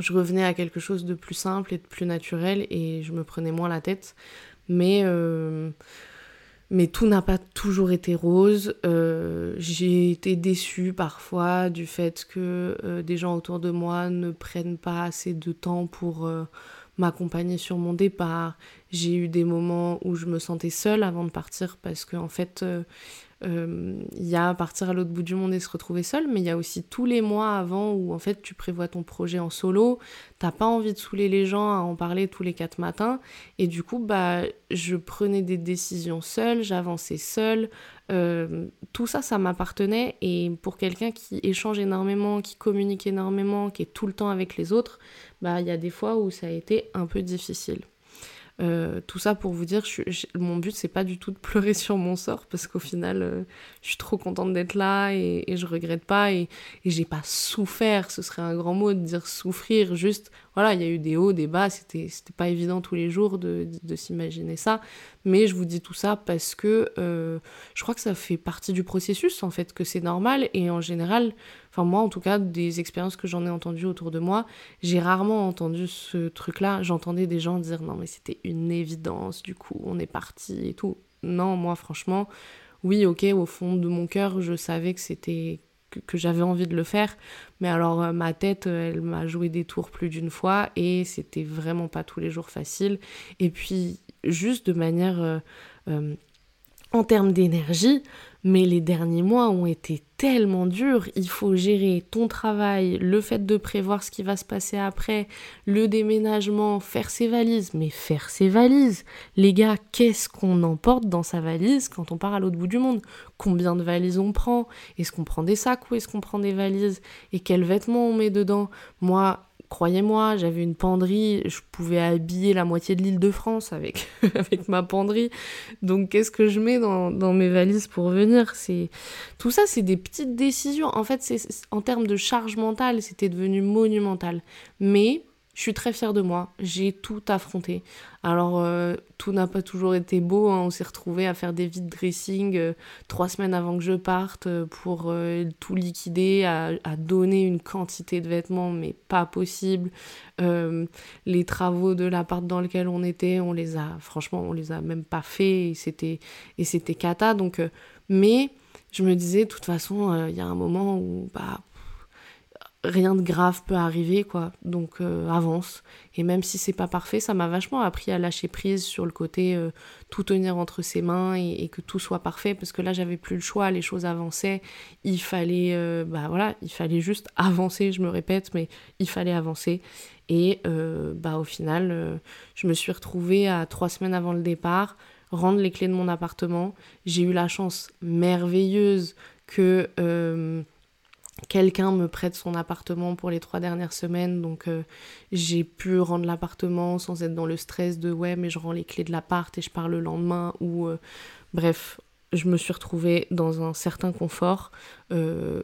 je revenais à quelque chose de plus simple et de plus naturel et je me prenais moins la tête. Mais, euh, Mais tout n'a pas toujours été rose. Euh, j'ai été déçue parfois du fait que des gens autour de moi ne prennent pas assez de temps pour m'accompagner sur mon départ. J'ai eu des moments où je me sentais seule avant de partir parce qu'en en fait, euh, il y a partir à l'autre bout du monde et se retrouver seul, mais il y a aussi tous les mois avant où en fait tu prévois ton projet en solo, t'as pas envie de saouler les gens à en parler tous les quatre matins, et du coup bah je prenais des décisions seule, j'avançais seule, euh, tout ça ça m'appartenait et pour quelqu'un qui échange énormément, qui communique énormément, qui est tout le temps avec les autres, bah il y a des fois où ça a été un peu difficile. Euh, tout ça pour vous dire, mon but c'est pas du tout de pleurer *laughs* sur mon sort parce qu'au final, euh, je suis trop contente d'être là et, je regrette pas et, et j'ai pas souffert. Ce serait un grand mot de dire souffrir. Juste, voilà, il y a eu des hauts, des bas. C'était pas évident tous les jours de, de, s'imaginer ça. Mais je vous dis tout ça parce que euh, je crois que ça fait partie du processus en fait, que c'est normal et en général, enfin moi en tout cas, des expériences que j'en ai entendues autour de moi, j'ai rarement entendu ce truc-là. J'entendais des gens dire non mais c'était une évidence, du coup on est parti et tout. Non, moi franchement, oui ok, au fond de mon cœur, je savais que c'était que, j'avais envie de le faire. Mais alors euh, ma tête, euh, elle m'a joué des tours plus d'une fois et c'était vraiment pas tous les jours facile. Et puis juste de manière euh, en termes d'énergie, mais les derniers mois ont été tellement durs. Il faut gérer ton travail, le fait de prévoir ce qui va se passer après, le déménagement, faire ses valises. Mais faire ses valises. Les gars, qu'est-ce qu'on emporte dans sa valise quand on part à l'autre bout du monde? Combien de valises on prend? Est-ce qu'on prend des sacs ou est-ce qu'on prend des valises? Et quels vêtements on met dedans? Moi, Croyez-moi, j'avais une penderie, je pouvais habiller la moitié de l'île de France avec, *laughs* ma penderie. Donc qu'est-ce que je mets dans, mes valises pour venir? C'est Tout ça, c'est des petites décisions. En fait, en termes de charge mentale, c'était devenu monumental. Mais je suis très fière de moi, j'ai tout affronté. Alors, euh, tout n'a pas toujours été beau, hein. on s'est retrouvé à faire des vide dressing euh, trois semaines avant que je parte euh, pour tout liquider, à, à, donner une quantité de vêtements, mais pas possible. les travaux de l'appart dans lequel on était, on les a, franchement, on les a même pas fait et c'était, et c'était cata. Donc, mais je me disais, de toute façon, il y a un moment où, bah, rien de grave peut arriver quoi. Donc euh, avance. Et même si c'est pas parfait ça m'a vachement appris à lâcher prise sur le côté euh, tout tenir entre ses mains et, que tout soit parfait. Parce que là j'avais plus le choix. Les choses avançaient. Il fallait euh, bah voilà il fallait juste avancer je me répète mais il fallait avancer. Et bah au final je me suis retrouvée à trois semaines avant le départ rendre les clés de mon appartement. J'ai eu la chance merveilleuse que quelqu'un me prête son appartement pour les trois dernières semaines, donc euh, j'ai pu rendre l'appartement sans être dans le stress de ouais mais je rends les clés de l'appart et je pars le lendemain ou euh, bref je me suis retrouvée dans un certain confort euh,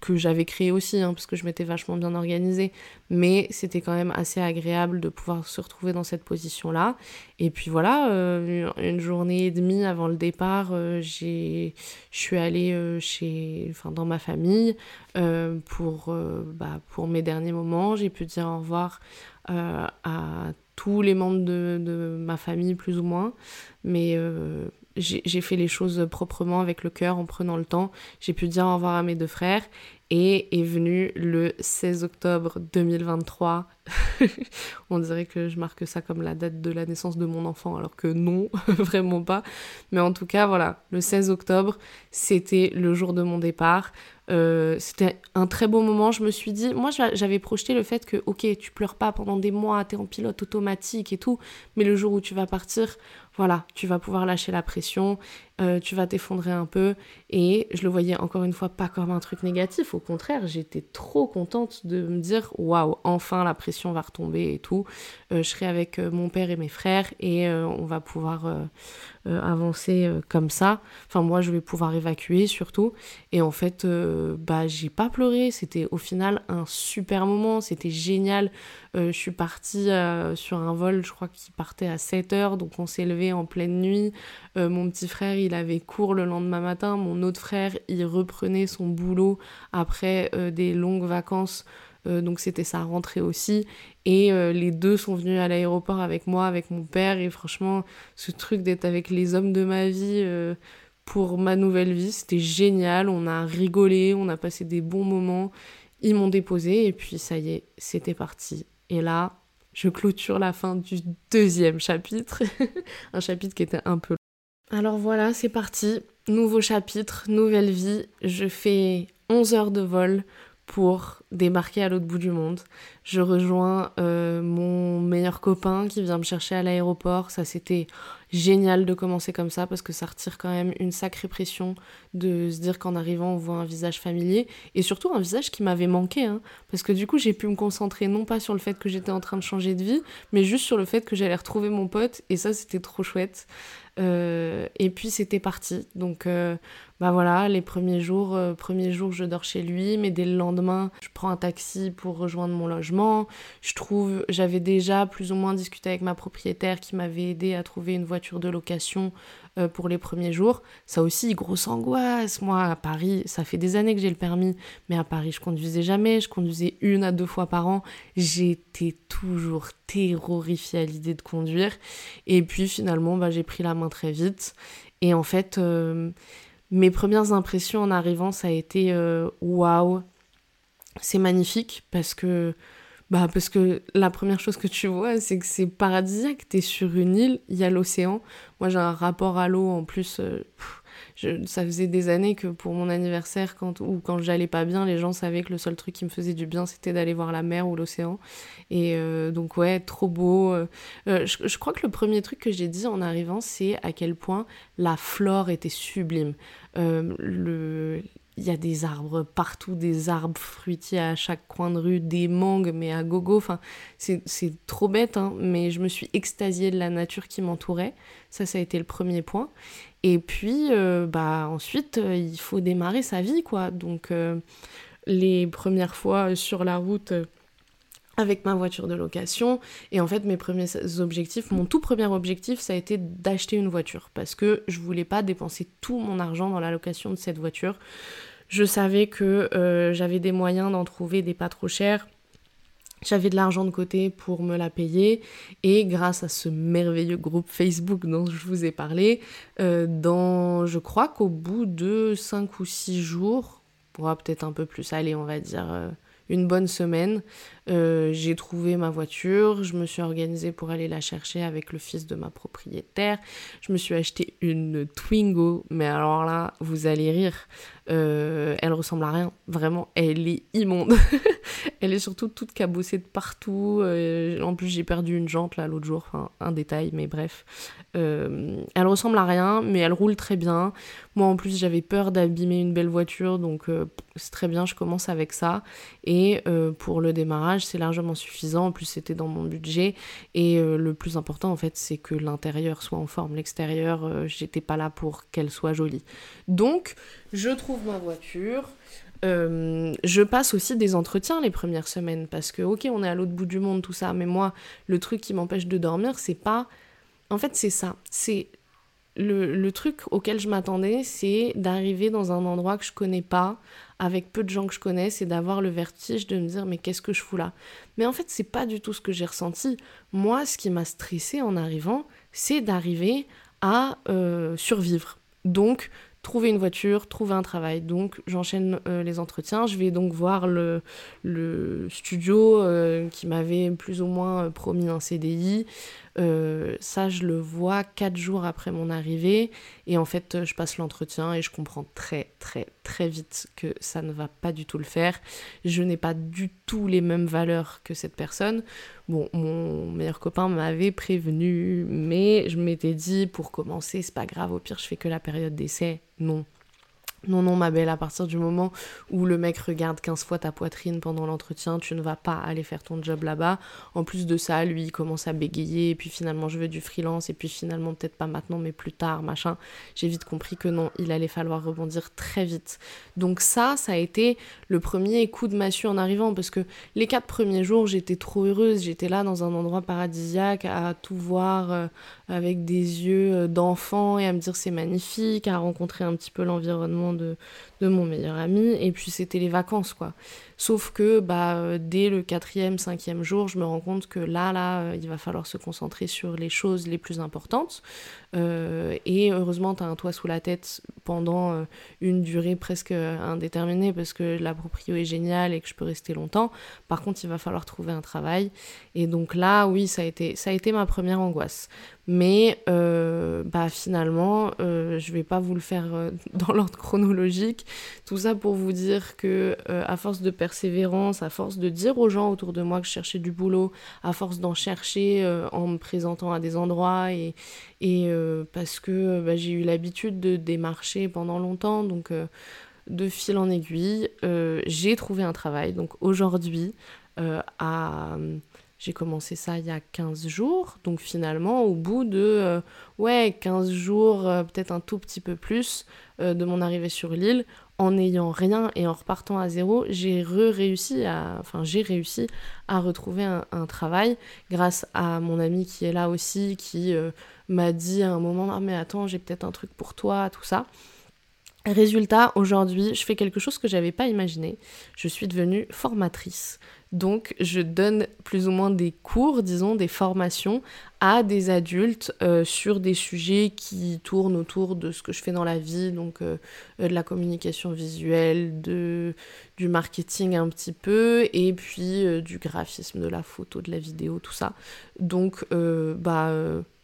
que j'avais créé aussi, hein, parce que je m'étais vachement bien organisée, mais c'était quand même assez agréable de pouvoir se retrouver dans cette position-là. Et puis voilà, euh, une journée et demie avant le départ, euh, je suis allée euh, chez, enfin, dans ma famille pour, bah, pour mes derniers moments. J'ai pu dire au revoir à tous les membres de, de, ma famille, plus ou moins, mais j'ai fait les choses proprement avec le cœur en prenant le temps. J'ai pu dire au revoir à mes deux frères et est venu le 16 octobre 2023. *laughs* On dirait que je marque ça comme la date de la naissance de mon enfant alors que non, *laughs* vraiment pas. Mais en tout cas, voilà, le 16 octobre, c'était le jour de mon départ. Euh, c'était un très beau moment. Je me suis dit, moi j'avais projeté le fait que, ok, tu pleures pas pendant des mois, t'es en pilote automatique et tout, mais le jour où tu vas partir, voilà, tu vas pouvoir lâcher la pression, euh, tu vas t'effondrer un peu. Et je le voyais encore une fois pas comme un truc négatif, au contraire, j'étais trop contente de me dire, waouh, enfin la pression va retomber et tout. Euh, je serai avec mon père et mes frères et on va pouvoir avancer comme ça. Enfin, moi je vais pouvoir évacuer surtout. Et en fait, bah j'ai pas pleuré, c'était au final un super moment, c'était génial. Euh, je suis partie euh, sur un vol, je crois qu'il partait à 7 heures, donc on s'est levé en pleine nuit. Euh, mon petit frère, il avait cours le lendemain matin, mon autre frère, il reprenait son boulot après des longues vacances donc c'était sa rentrée aussi. Et les deux sont venus à l'aéroport avec moi, avec mon père. Et franchement, ce truc d'être avec les hommes de ma vie pour ma nouvelle vie. C'était génial, on a rigolé, on a passé des bons moments. Ils m'ont déposé et puis ça y est, c'était parti. Et là, je clôture la fin du deuxième chapitre, *laughs* un chapitre qui était un peu. Alors voilà, c'est parti, nouveau chapitre, nouvelle vie. Je fais 11 heures de vol pour débarquer à l'autre bout du monde. Je rejoins euh, mon meilleur copain qui vient me chercher à l'aéroport. Ça, c'était génial de commencer comme ça parce que ça retire quand même une sacrée pression de se dire qu'en arrivant, on voit un visage familier et surtout un visage qui m'avait manqué. Hein, parce que du coup, j'ai pu me concentrer non pas sur le fait que j'étais en train de changer de vie, mais juste sur le fait que j'allais retrouver mon pote et ça, c'était trop chouette. Euh, et puis c'était parti. Donc euh, bah voilà, les premiers jours, premiers jours je dors chez lui, mais dès le lendemain, je prends un taxi pour rejoindre mon logement. Je trouve, j'avais déjà plus ou moins discuté avec ma propriétaire qui m'avait aidé à trouver une voiture de location euh, pour les premiers jours. Ça aussi, grosse angoisse. Moi, à Paris, ça fait des années que j'ai le permis, mais à Paris, je conduisais jamais. Je conduisais une à deux fois par an. J'étais toujours terrorifiée à l'idée de conduire. Et puis finalement, bah, j'ai pris la main très vite. Et en fait, euh, mes premières impressions en arrivant, ça a été euh, waouh, c'est magnifique parce que bah parce que la première chose que tu vois, c'est que c'est paradisiaque. T'es sur une île, il y a l'océan. Moi, j'ai un rapport à l'eau en plus. Euh, je, ça faisait des années que pour mon anniversaire, quand, ou quand j'allais pas bien, les gens savaient que le seul truc qui me faisait du bien, c'était d'aller voir la mer ou l'océan. Et euh, donc, ouais, trop beau. Euh, je, je, crois que le premier truc que j'ai dit en arrivant, c'est à quel point la flore était sublime. le, il y a des arbres partout, des arbres fruitiers à chaque coin de rue, des mangues, mais à gogo. Enfin, c'est trop bête, hein, mais je me suis extasiée de la nature qui m'entourait. Ça, ça a été le premier point. Et puis, euh, bah, ensuite, euh, il faut démarrer sa vie, quoi. Donc, euh, les premières fois sur la route avec ma voiture de location. Et en fait, mes premiers objectifs, mon tout premier objectif, ça a été d'acheter une voiture parce que je voulais pas dépenser tout mon argent dans la location de cette voiture. Je savais que euh, j'avais des moyens d'en trouver des pas trop chers. J'avais de l'argent de côté pour me la payer et grâce à ce merveilleux groupe Facebook dont je vous ai parlé, euh, dans, je crois qu'au bout de 5 ou 6 jours, peut-être un peu plus, allez on va dire euh, une bonne semaine. J'ai trouvé ma voiture, je me suis organisée pour aller la chercher avec le fils de ma propriétaire. Je me suis acheté une Twingo, mais alors là, vous allez rire. Euh, elle ressemble à rien, vraiment, elle est immonde. *laughs* elle est surtout toute cabossée de partout. Euh, en plus, j'ai perdu une jante là l'autre jour, enfin, un détail, mais bref. elle ressemble à rien, mais elle roule très bien. Moi, en plus, j'avais peur d'abîmer une belle voiture, donc c'est très bien, je commence avec ça. Et pour le démarrage, c'est largement suffisant. En plus, c'était dans mon budget. Et le plus important, en fait, c'est que l'intérieur soit en forme. L'extérieur, j'étais pas là pour qu'elle soit jolie. Donc, je trouve ma voiture. Euh, je passe aussi des entretiens les premières semaines parce que, ok, on est à l'autre bout du monde, tout ça, mais moi, le truc qui m'empêche de dormir, c'est pas. En fait, c'est ça. C'est. Le, truc auquel je m'attendais, c'est d'arriver dans un endroit que je connais pas, avec peu de gens que je connais, c'est d'avoir le vertige de me dire mais qu'est-ce que je fous là? Mais en fait, c'est pas du tout ce que j'ai ressenti. Moi, ce qui m'a stressé en arrivant, c'est d'arriver à euh, survivre. Donc, trouver une voiture, trouver un travail. Donc j'enchaîne euh, les entretiens. Je vais donc voir le, studio euh, qui m'avait plus ou moins euh, promis un CDI. Ça, je le vois quatre jours après mon arrivée. Et en fait, je passe l'entretien et je comprends très, très, très vite que ça ne va pas du tout le faire. Je n'ai pas du tout les mêmes valeurs que cette personne. Bon, mon meilleur copain m'avait prévenu, mais je m'étais dit, pour commencer, c'est pas grave, au pire, je fais que la période d'essai. Non, non, non, ma belle, à partir du moment où le mec regarde 15 fois ta poitrine pendant l'entretien, tu ne vas pas aller faire ton job là-bas. En plus de ça, lui, il commence à bégayer, et puis finalement, je veux du freelance, et puis finalement, peut-être pas maintenant, mais plus tard, machin. J'ai vite compris que non, il allait falloir rebondir très vite. Donc ça, ça a été le premier coup de massue en arrivant, parce que les quatre premiers jours, j'étais trop heureuse, j'étais là dans un endroit paradisiaque, à tout voir euh, avec des yeux euh, d'enfant, et à me dire c'est magnifique, à rencontrer un petit peu l'environnement de mon meilleur ami, et puis c'était les vacances, quoi. Sauf que bah, euh, dès le quatrième, cinquième jour, je me rends compte que là, là, euh, il va falloir se concentrer sur les choses les plus importantes. Euh, et heureusement, tu as un toit sous la tête pendant une durée presque indéterminée parce que la proprio est géniale et que je peux rester longtemps. Par contre, il va falloir trouver un travail. Et donc là, oui, ça a été, ça a été ma première angoisse. Mais bah, finalement, je vais pas vous le faire *laughs* dans l'ordre chronologique. Tout ça pour vous dire que à force de persévérance, à force de dire aux gens autour de moi que je cherchais du boulot, à force d'en chercher euh, en me présentant à des endroits et, euh, parce que bah, j'ai eu l'habitude de démarcher pendant longtemps, donc euh, de fil en aiguille, j'ai trouvé un travail. Donc aujourd'hui, j'ai commencé ça il y a 15 jours, donc finalement au bout de ouais, 15 jours, peut-être un tout petit peu plus de mon arrivée sur l'île, en n'ayant rien et en repartant à zéro, j'ai réussi à, à retrouver un, travail grâce à mon ami qui est là aussi, qui euh, m'a dit à un moment ah mais attends j'ai peut-être un truc pour toi, tout ça. Résultat, aujourd'hui, je fais quelque chose que j'avais pas imaginé. Je suis devenue formatrice. Donc, je donne plus ou moins des cours, disons, des formations à des adultes euh, sur des sujets qui tournent autour de ce que je fais dans la vie, donc euh, euh, de la communication visuelle, du marketing un petit peu, et puis du graphisme, de la photo, de la vidéo, tout ça. Donc, bah,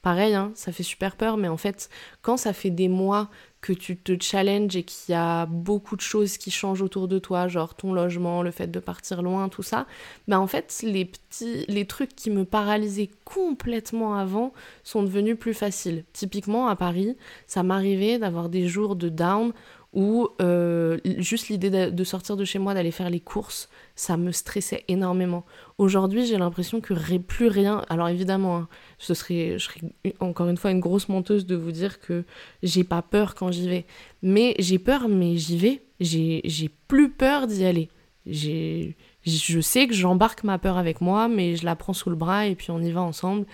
pareil, hein, ça fait super peur, mais en fait, quand ça fait des mois que tu te challenges et qu'il y a beaucoup de choses qui changent autour de toi, genre ton logement, le fait de partir loin, tout ça, ben en fait les petits les trucs qui me paralysaient complètement avant sont devenus plus faciles. Typiquement à Paris, ça m'arrivait d'avoir des jours de down où euh, juste l'idée de, sortir de chez moi, d'aller faire les courses, ça me stressait énormément. Aujourd'hui, j'ai l'impression que plus rien. Alors évidemment, hein, ce serait, je serais encore une fois une grosse menteuse de vous dire que j'ai pas peur quand j'y vais. Mais j'ai peur, mais j'y vais. J'ai plus peur d'y aller. Je sais que j'embarque ma peur avec moi, mais je la prends sous le bras et puis on y va ensemble.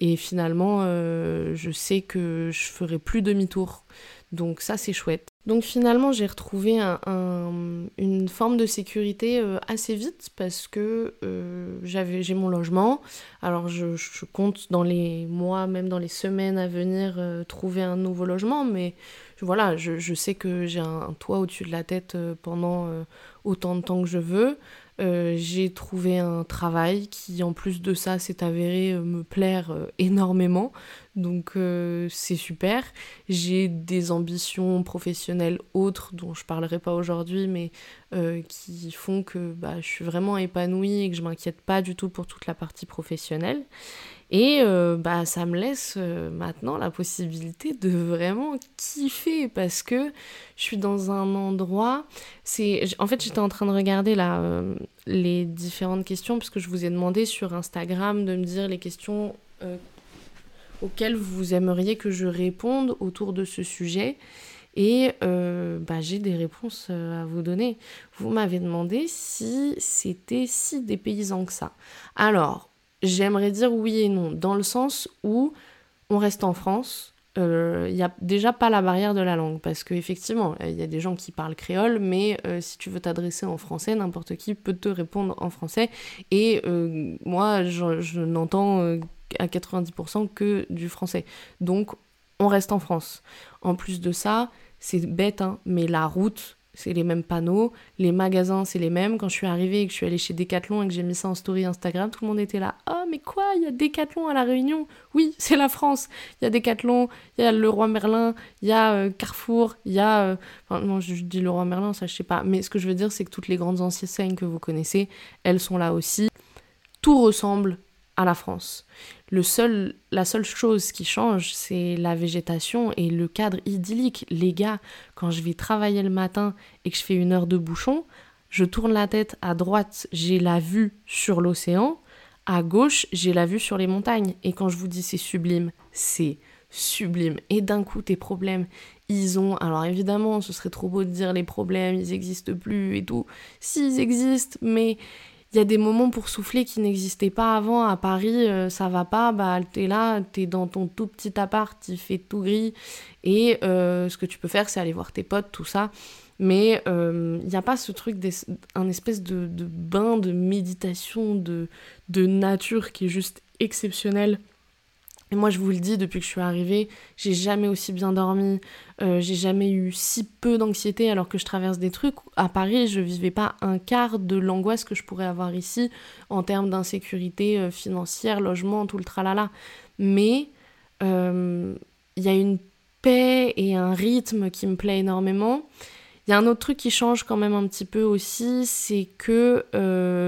Et finalement, euh, je sais que je ferai plus demi-tour. Donc ça, c'est chouette. Donc finalement, j'ai retrouvé une forme de sécurité euh, assez vite parce que euh, j'avais, j'ai mon logement. Alors je, compte dans les mois, même dans les semaines à venir, euh, trouver un nouveau logement. Mais voilà, je, sais que j'ai un, toit au-dessus de la tête pendant autant de temps que je veux. J'ai trouvé un travail qui, en plus de ça, s'est avéré me plaire énormément. Donc c'est super. J'ai des ambitions professionnelles autres dont je parlerai pas aujourd'hui, mais qui font que bah, je suis vraiment épanouie et que je m'inquiète pas du tout pour toute la partie professionnelle. Et euh, bah, ça me laisse euh, maintenant la possibilité de vraiment kiffer parce que je suis dans un endroit. En fait, j'étais en train de regarder là euh, les différentes questions parce que je vous ai demandé sur Instagram de me dire les questions auxquelles vous aimeriez que je réponde autour de ce sujet. Et bah, j'ai des réponses à vous donner. Vous m'avez demandé si c'était si dépaysant que ça. Alors, J'aimerais dire oui et non, dans le sens où on reste en France, il euh, n'y a déjà pas la barrière de la langue, parce qu'effectivement, il y a des gens qui parlent créole, mais euh, si tu veux t'adresser en français, n'importe qui peut te répondre en français, et euh, moi, je, n'entends à 90% que du français. Donc, on reste en France. En plus de ça, c'est bête, hein, mais la route, c'est les mêmes panneaux, les magasins, c'est les mêmes. Quand je suis arrivée et que je suis allée chez Decathlon et que j'ai mis ça en story Instagram, tout le monde était là. Oh, mais quoi Il y a Decathlon à La Réunion? Oui, c'est la France. Il y a Decathlon, il y a le Roi Merlin, il y a euh, Carrefour, il y a. Euh, enfin, non, je dis le Roi Merlin, ça je sais pas. Mais ce que je veux dire, c'est que toutes les grandes enseignes que vous connaissez, elles sont là aussi. Tout ressemble à la France. Le seul, la seule chose qui change, c'est la végétation et le cadre idyllique. Les gars, quand je vais travailler le matin et que je fais une heure de bouchon, je tourne la tête à droite, j'ai la vue sur l'océan, à gauche, j'ai la vue sur les montagnes. Et quand je vous dis c'est sublime, c'est sublime. Et d'un coup, tes problèmes, ils ont... Alors évidemment, ce serait trop beau de dire les problèmes, ils n'existent plus et tout. S'ils existent, mais il y a des moments pour souffler qui n'existaient pas avant. À Paris, euh, ça va pas, bah t'es là, t'es dans ton tout petit appart, il fait tout gris. Et euh, ce que tu peux faire, c'est aller voir tes potes, tout ça. Mais il euh, n'y a pas ce truc, un espèce de, de, bain de méditation, de, de nature qui est juste exceptionnel et moi, je vous le dis, depuis que je suis arrivée, j'ai jamais aussi bien dormi, euh, j'ai jamais eu si peu d'anxiété alors que je traverse des trucs. À Paris, je vivais pas un quart de l'angoisse que je pourrais avoir ici en termes d'insécurité euh, financière, logement, tout le tralala. Mais euh, il y a une paix et un rythme qui me plaît énormément. Un autre truc qui change quand même un petit peu aussi, c'est que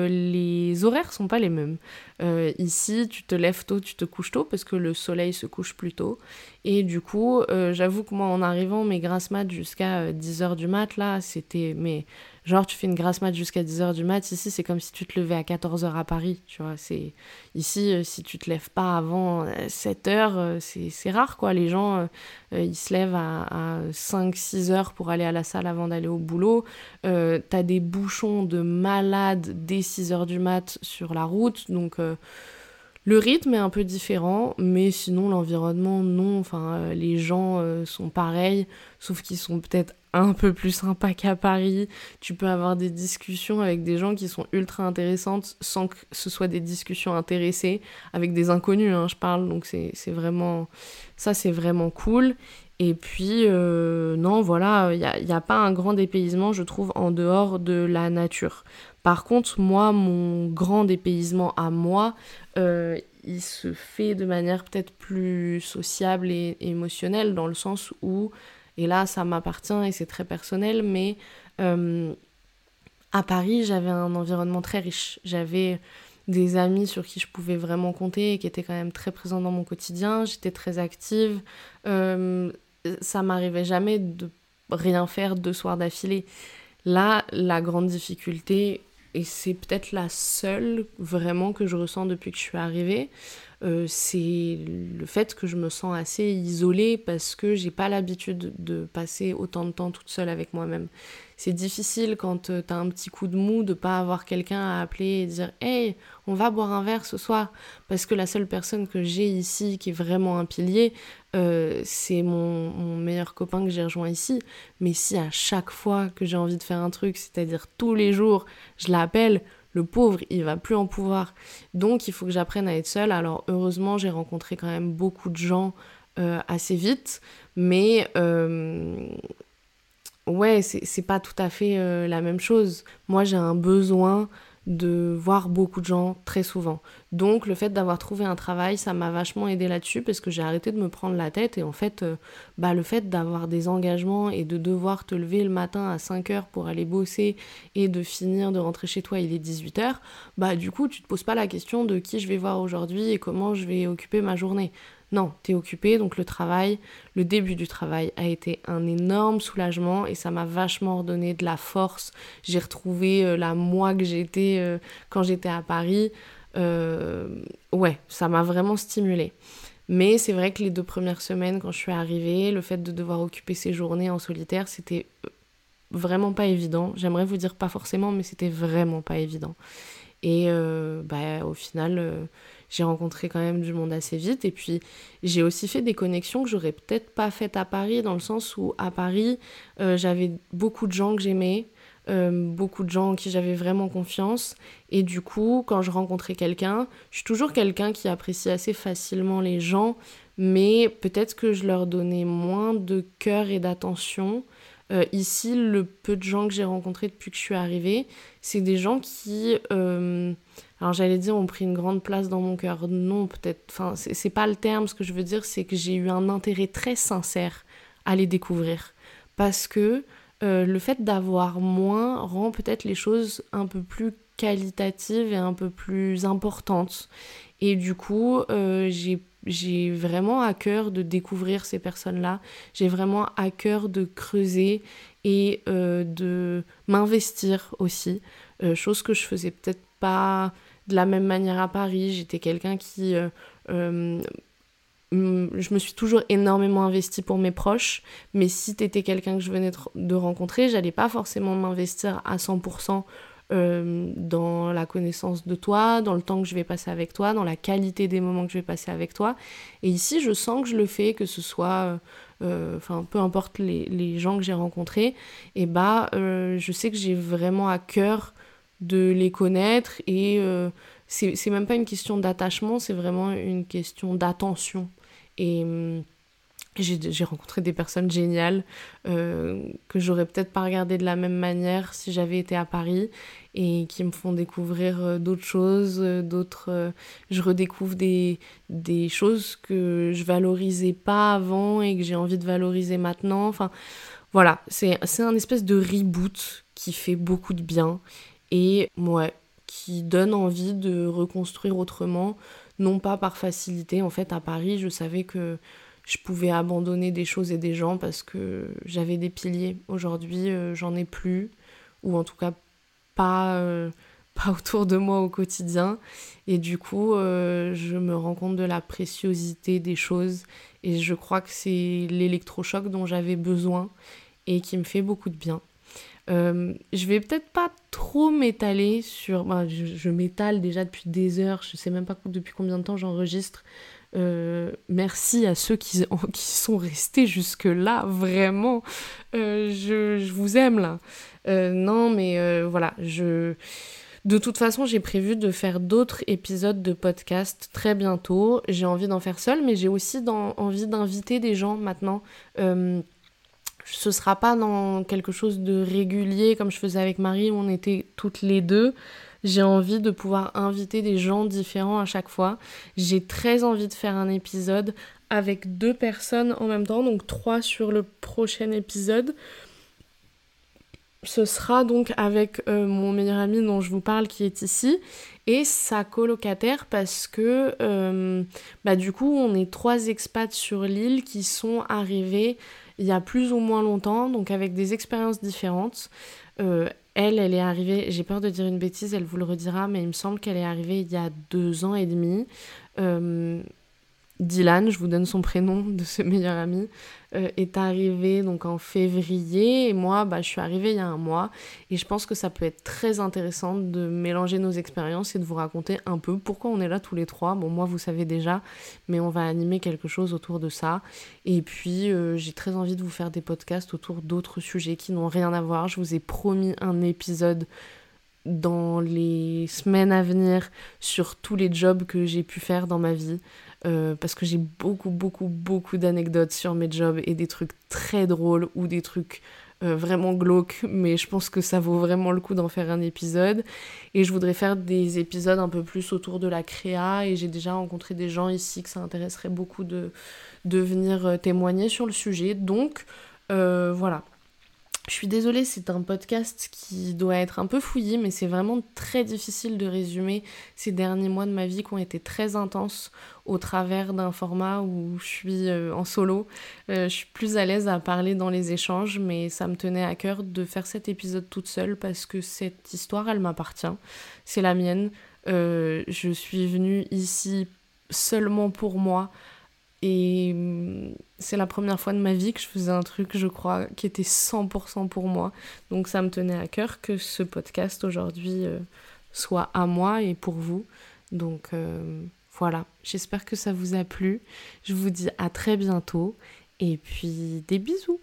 les horaires sont pas les mêmes. Euh, ici, tu te lèves tôt, tu te couches tôt parce que le soleil se couche plus tôt. Et du coup, euh, j'avoue que moi, en arrivant, mes grasses mat jusqu'à 10h euh, du mat, là, c'était. Mais genre, tu fais une grasse mat jusqu'à 10h du mat. Ici, c'est comme si tu te levais à 14h à Paris. Tu vois, c'est. Ici, si tu te lèves pas avant 7h, c'est rare, quoi. Les gens, ils se lèvent à, 5-6 h pour aller à la salle avant d'aller au boulot. T'as des bouchons de malades dès 6h du mat sur la route. Donc, le rythme est un peu différent, mais sinon l'environnement, non. Enfin, euh, les gens euh, sont pareils, sauf qu'ils sont peut-être un peu plus sympas qu'à Paris. Tu peux avoir des discussions avec des gens qui sont ultra intéressantes sans que ce soit des discussions intéressées, avec des inconnus, hein, je parle. Donc c'est vraiment... Ça, c'est vraiment cool. Et puis, euh, non, voilà, il n'y a, a, pas un grand dépaysement, je trouve, en dehors de la nature. Par contre, moi, mon grand dépaysement à moi, euh, il se fait de manière peut-être plus sociable et émotionnelle, dans le sens où, et là ça m'appartient et c'est très personnel, mais euh, à Paris, j'avais un environnement très riche. J'avais des amis sur qui je pouvais vraiment compter et qui étaient quand même très présents dans mon quotidien. J'étais très active. Euh, ça m'arrivait jamais de rien faire deux soirs d'affilée. Là, la grande difficulté, et c'est peut-être la seule vraiment que je ressens depuis que je suis arrivée, euh, c'est le fait que je me sens assez isolée parce que j'ai pas l'habitude de passer autant de temps toute seule avec moi-même. C'est difficile quand euh, tu as un petit coup de mou de pas avoir quelqu'un à appeler et dire Hey, on va boire un verre ce soir. Parce que la seule personne que j'ai ici qui est vraiment un pilier, euh, c'est mon, meilleur copain que j'ai rejoint ici. Mais si à chaque fois que j'ai envie de faire un truc, c'est-à-dire tous les jours, je l'appelle, le pauvre, il va plus en pouvoir. Donc il faut que j'apprenne à être seule. Alors heureusement, j'ai rencontré quand même beaucoup de gens euh, assez vite, mais euh, ouais, c'est pas tout à fait euh, la même chose. Moi, j'ai un besoin de voir beaucoup de gens très souvent. Donc le fait d'avoir trouvé un travail, ça m'a vachement aidé là-dessus parce que j'ai arrêté de me prendre la tête et en fait, euh, bah, le fait d'avoir des engagements et de devoir te lever le matin à 5 heures pour aller bosser et de finir de rentrer chez toi, il est 18 heures, bah du coup tu te poses pas la question de qui je vais voir aujourd'hui et comment je vais occuper ma journée. Non, t'es occupé, donc le travail, le début du travail a été un énorme soulagement et ça m'a vachement redonné de la force. J'ai retrouvé euh, la moi que j'étais euh, quand j'étais à Paris. Euh, ouais, ça m'a vraiment stimulé. Mais c'est vrai que les deux premières semaines, quand je suis arrivée, le fait de devoir occuper ces journées en solitaire, c'était vraiment pas évident. J'aimerais vous dire pas forcément, mais c'était vraiment pas évident. Et bah, au final, j'ai rencontré quand même du monde assez vite. Et puis, j'ai aussi fait des connexions que j'aurais peut-être pas faites à Paris, dans le sens où à Paris, euh, j'avais beaucoup de gens que j'aimais, euh, beaucoup de gens en qui j'avais vraiment confiance. Et du coup, quand je rencontrais quelqu'un, je suis toujours quelqu'un qui apprécie assez facilement les gens, mais peut-être que je leur donnais moins de cœur et d'attention. Euh, ici, le peu de gens que j'ai rencontrés depuis que je suis arrivée, c'est des gens qui alors j'allais dire ont pris une grande place dans mon cœur. Non, peut-être. Enfin, c'est pas le terme. Ce que je veux dire, c'est que j'ai eu un intérêt très sincère à les découvrir. Parce que euh, le fait d'avoir moins rend peut-être les choses un peu plus qualitatives et un peu plus importantes. Et du coup, euh, j'ai vraiment à cœur de découvrir ces personnes-là. J'ai vraiment à cœur de creuser et euh, de m'investir aussi. chose que je faisais peut-être pas de la même manière à Paris. J'étais quelqu'un qui... Euh, euh, je me suis toujours énormément investie pour mes proches, mais si t'étais quelqu'un que je venais de rencontrer, j'allais pas forcément m'investir à 100% euh, dans la connaissance de toi, dans le temps que je vais passer avec toi, dans la qualité des moments que je vais passer avec toi. Et ici, je sens que je le fais, que ce soit, euh, enfin, peu importe les, les gens que j'ai rencontrés, et bah, je sais que j'ai vraiment à cœur de les connaître et c'est même pas une question d'attachement, c'est vraiment une question d'attention. Et hum, j'ai rencontré des personnes géniales euh, que j'aurais peut-être pas regardé de la même manière si j'avais été à Paris et qui me font découvrir euh, d'autres choses, euh, d'autres. je redécouvre des, des choses que je valorisais pas avant et que j'ai envie de valoriser maintenant. Enfin, voilà, c'est un espèce de reboot qui fait beaucoup de bien et ouais, qui donne envie de reconstruire autrement, non pas par facilité. En fait, à Paris, je savais que je pouvais abandonner des choses et des gens parce que j'avais des piliers. Aujourd'hui, euh, j'en ai plus, ou en tout cas pas, euh, *laughs* pas autour de moi au quotidien. Et du coup, euh, je me rends compte de la préciosité des choses. Et je crois que c'est l'électrochoc dont j'avais besoin et qui me fait beaucoup de bien. je vais peut-être pas trop m'étaler sur. Bah, je, je m'étale déjà depuis des heures, je sais même pas depuis combien de temps j'enregistre euh, merci à ceux qui, qui sont restés jusque-là, vraiment. Euh, je, vous aime là. Euh, non, mais voilà, je... De toute façon, j'ai prévu de faire d'autres épisodes de podcast très bientôt. J'ai envie d'en faire seul, mais j'ai aussi envie d'inviter des gens maintenant. ce sera pas dans quelque chose de régulier comme je faisais avec Marie où on était toutes les deux. J'ai envie de pouvoir inviter des gens différents à chaque fois. J'ai très envie de faire un épisode avec deux personnes en même temps, donc trois sur le prochain épisode. Ce sera donc avec euh, mon meilleur ami dont je vous parle qui est ici et sa colocataire parce que euh, bah, du coup on est trois expats sur l'île qui sont arrivés il y a plus ou moins longtemps, donc avec des expériences différentes. Euh, elle, elle est arrivée, j'ai peur de dire une bêtise, elle vous le redira, mais il me semble qu'elle est arrivée il y a deux ans et demi. Euh, Dylan, je vous donne son prénom de ce meilleur ami, euh, est arrivé donc en février et moi bah, je suis arrivée il y a un mois et je pense que ça peut être très intéressant de mélanger nos expériences et de vous raconter un peu pourquoi on est là tous les trois. Bon moi vous savez déjà mais on va animer quelque chose autour de ça et puis euh, j'ai très envie de vous faire des podcasts autour d'autres sujets qui n'ont rien à voir. Je vous ai promis un épisode dans les semaines à venir sur tous les jobs que j'ai pu faire dans ma vie. Euh, parce que j'ai beaucoup, beaucoup, beaucoup d'anecdotes sur mes jobs et des trucs très drôles ou des trucs euh, vraiment glauques, mais je pense que ça vaut vraiment le coup d'en faire un épisode. Et je voudrais faire des épisodes un peu plus autour de la créa et j'ai déjà rencontré des gens ici que ça intéresserait beaucoup de, de venir euh, témoigner sur le sujet. Donc voilà, je suis désolée, c'est un podcast qui doit être un peu fouillé, mais c'est vraiment très difficile de résumer ces derniers mois de ma vie qui ont été très intenses au travers d'un format où je suis euh, en solo. Euh, je suis plus à l'aise à parler dans les échanges, mais ça me tenait à cœur de faire cet épisode toute seule parce que cette histoire, elle m'appartient. C'est la mienne. Euh, je suis venue ici seulement pour moi et hum, c'est la première fois de ma vie que je faisais un truc, je crois, qui était 100% pour moi. Donc ça me tenait à cœur que ce podcast aujourd'hui soit à moi et pour vous. Donc voilà, j'espère que ça vous a plu. Je vous dis à très bientôt et puis des bisous.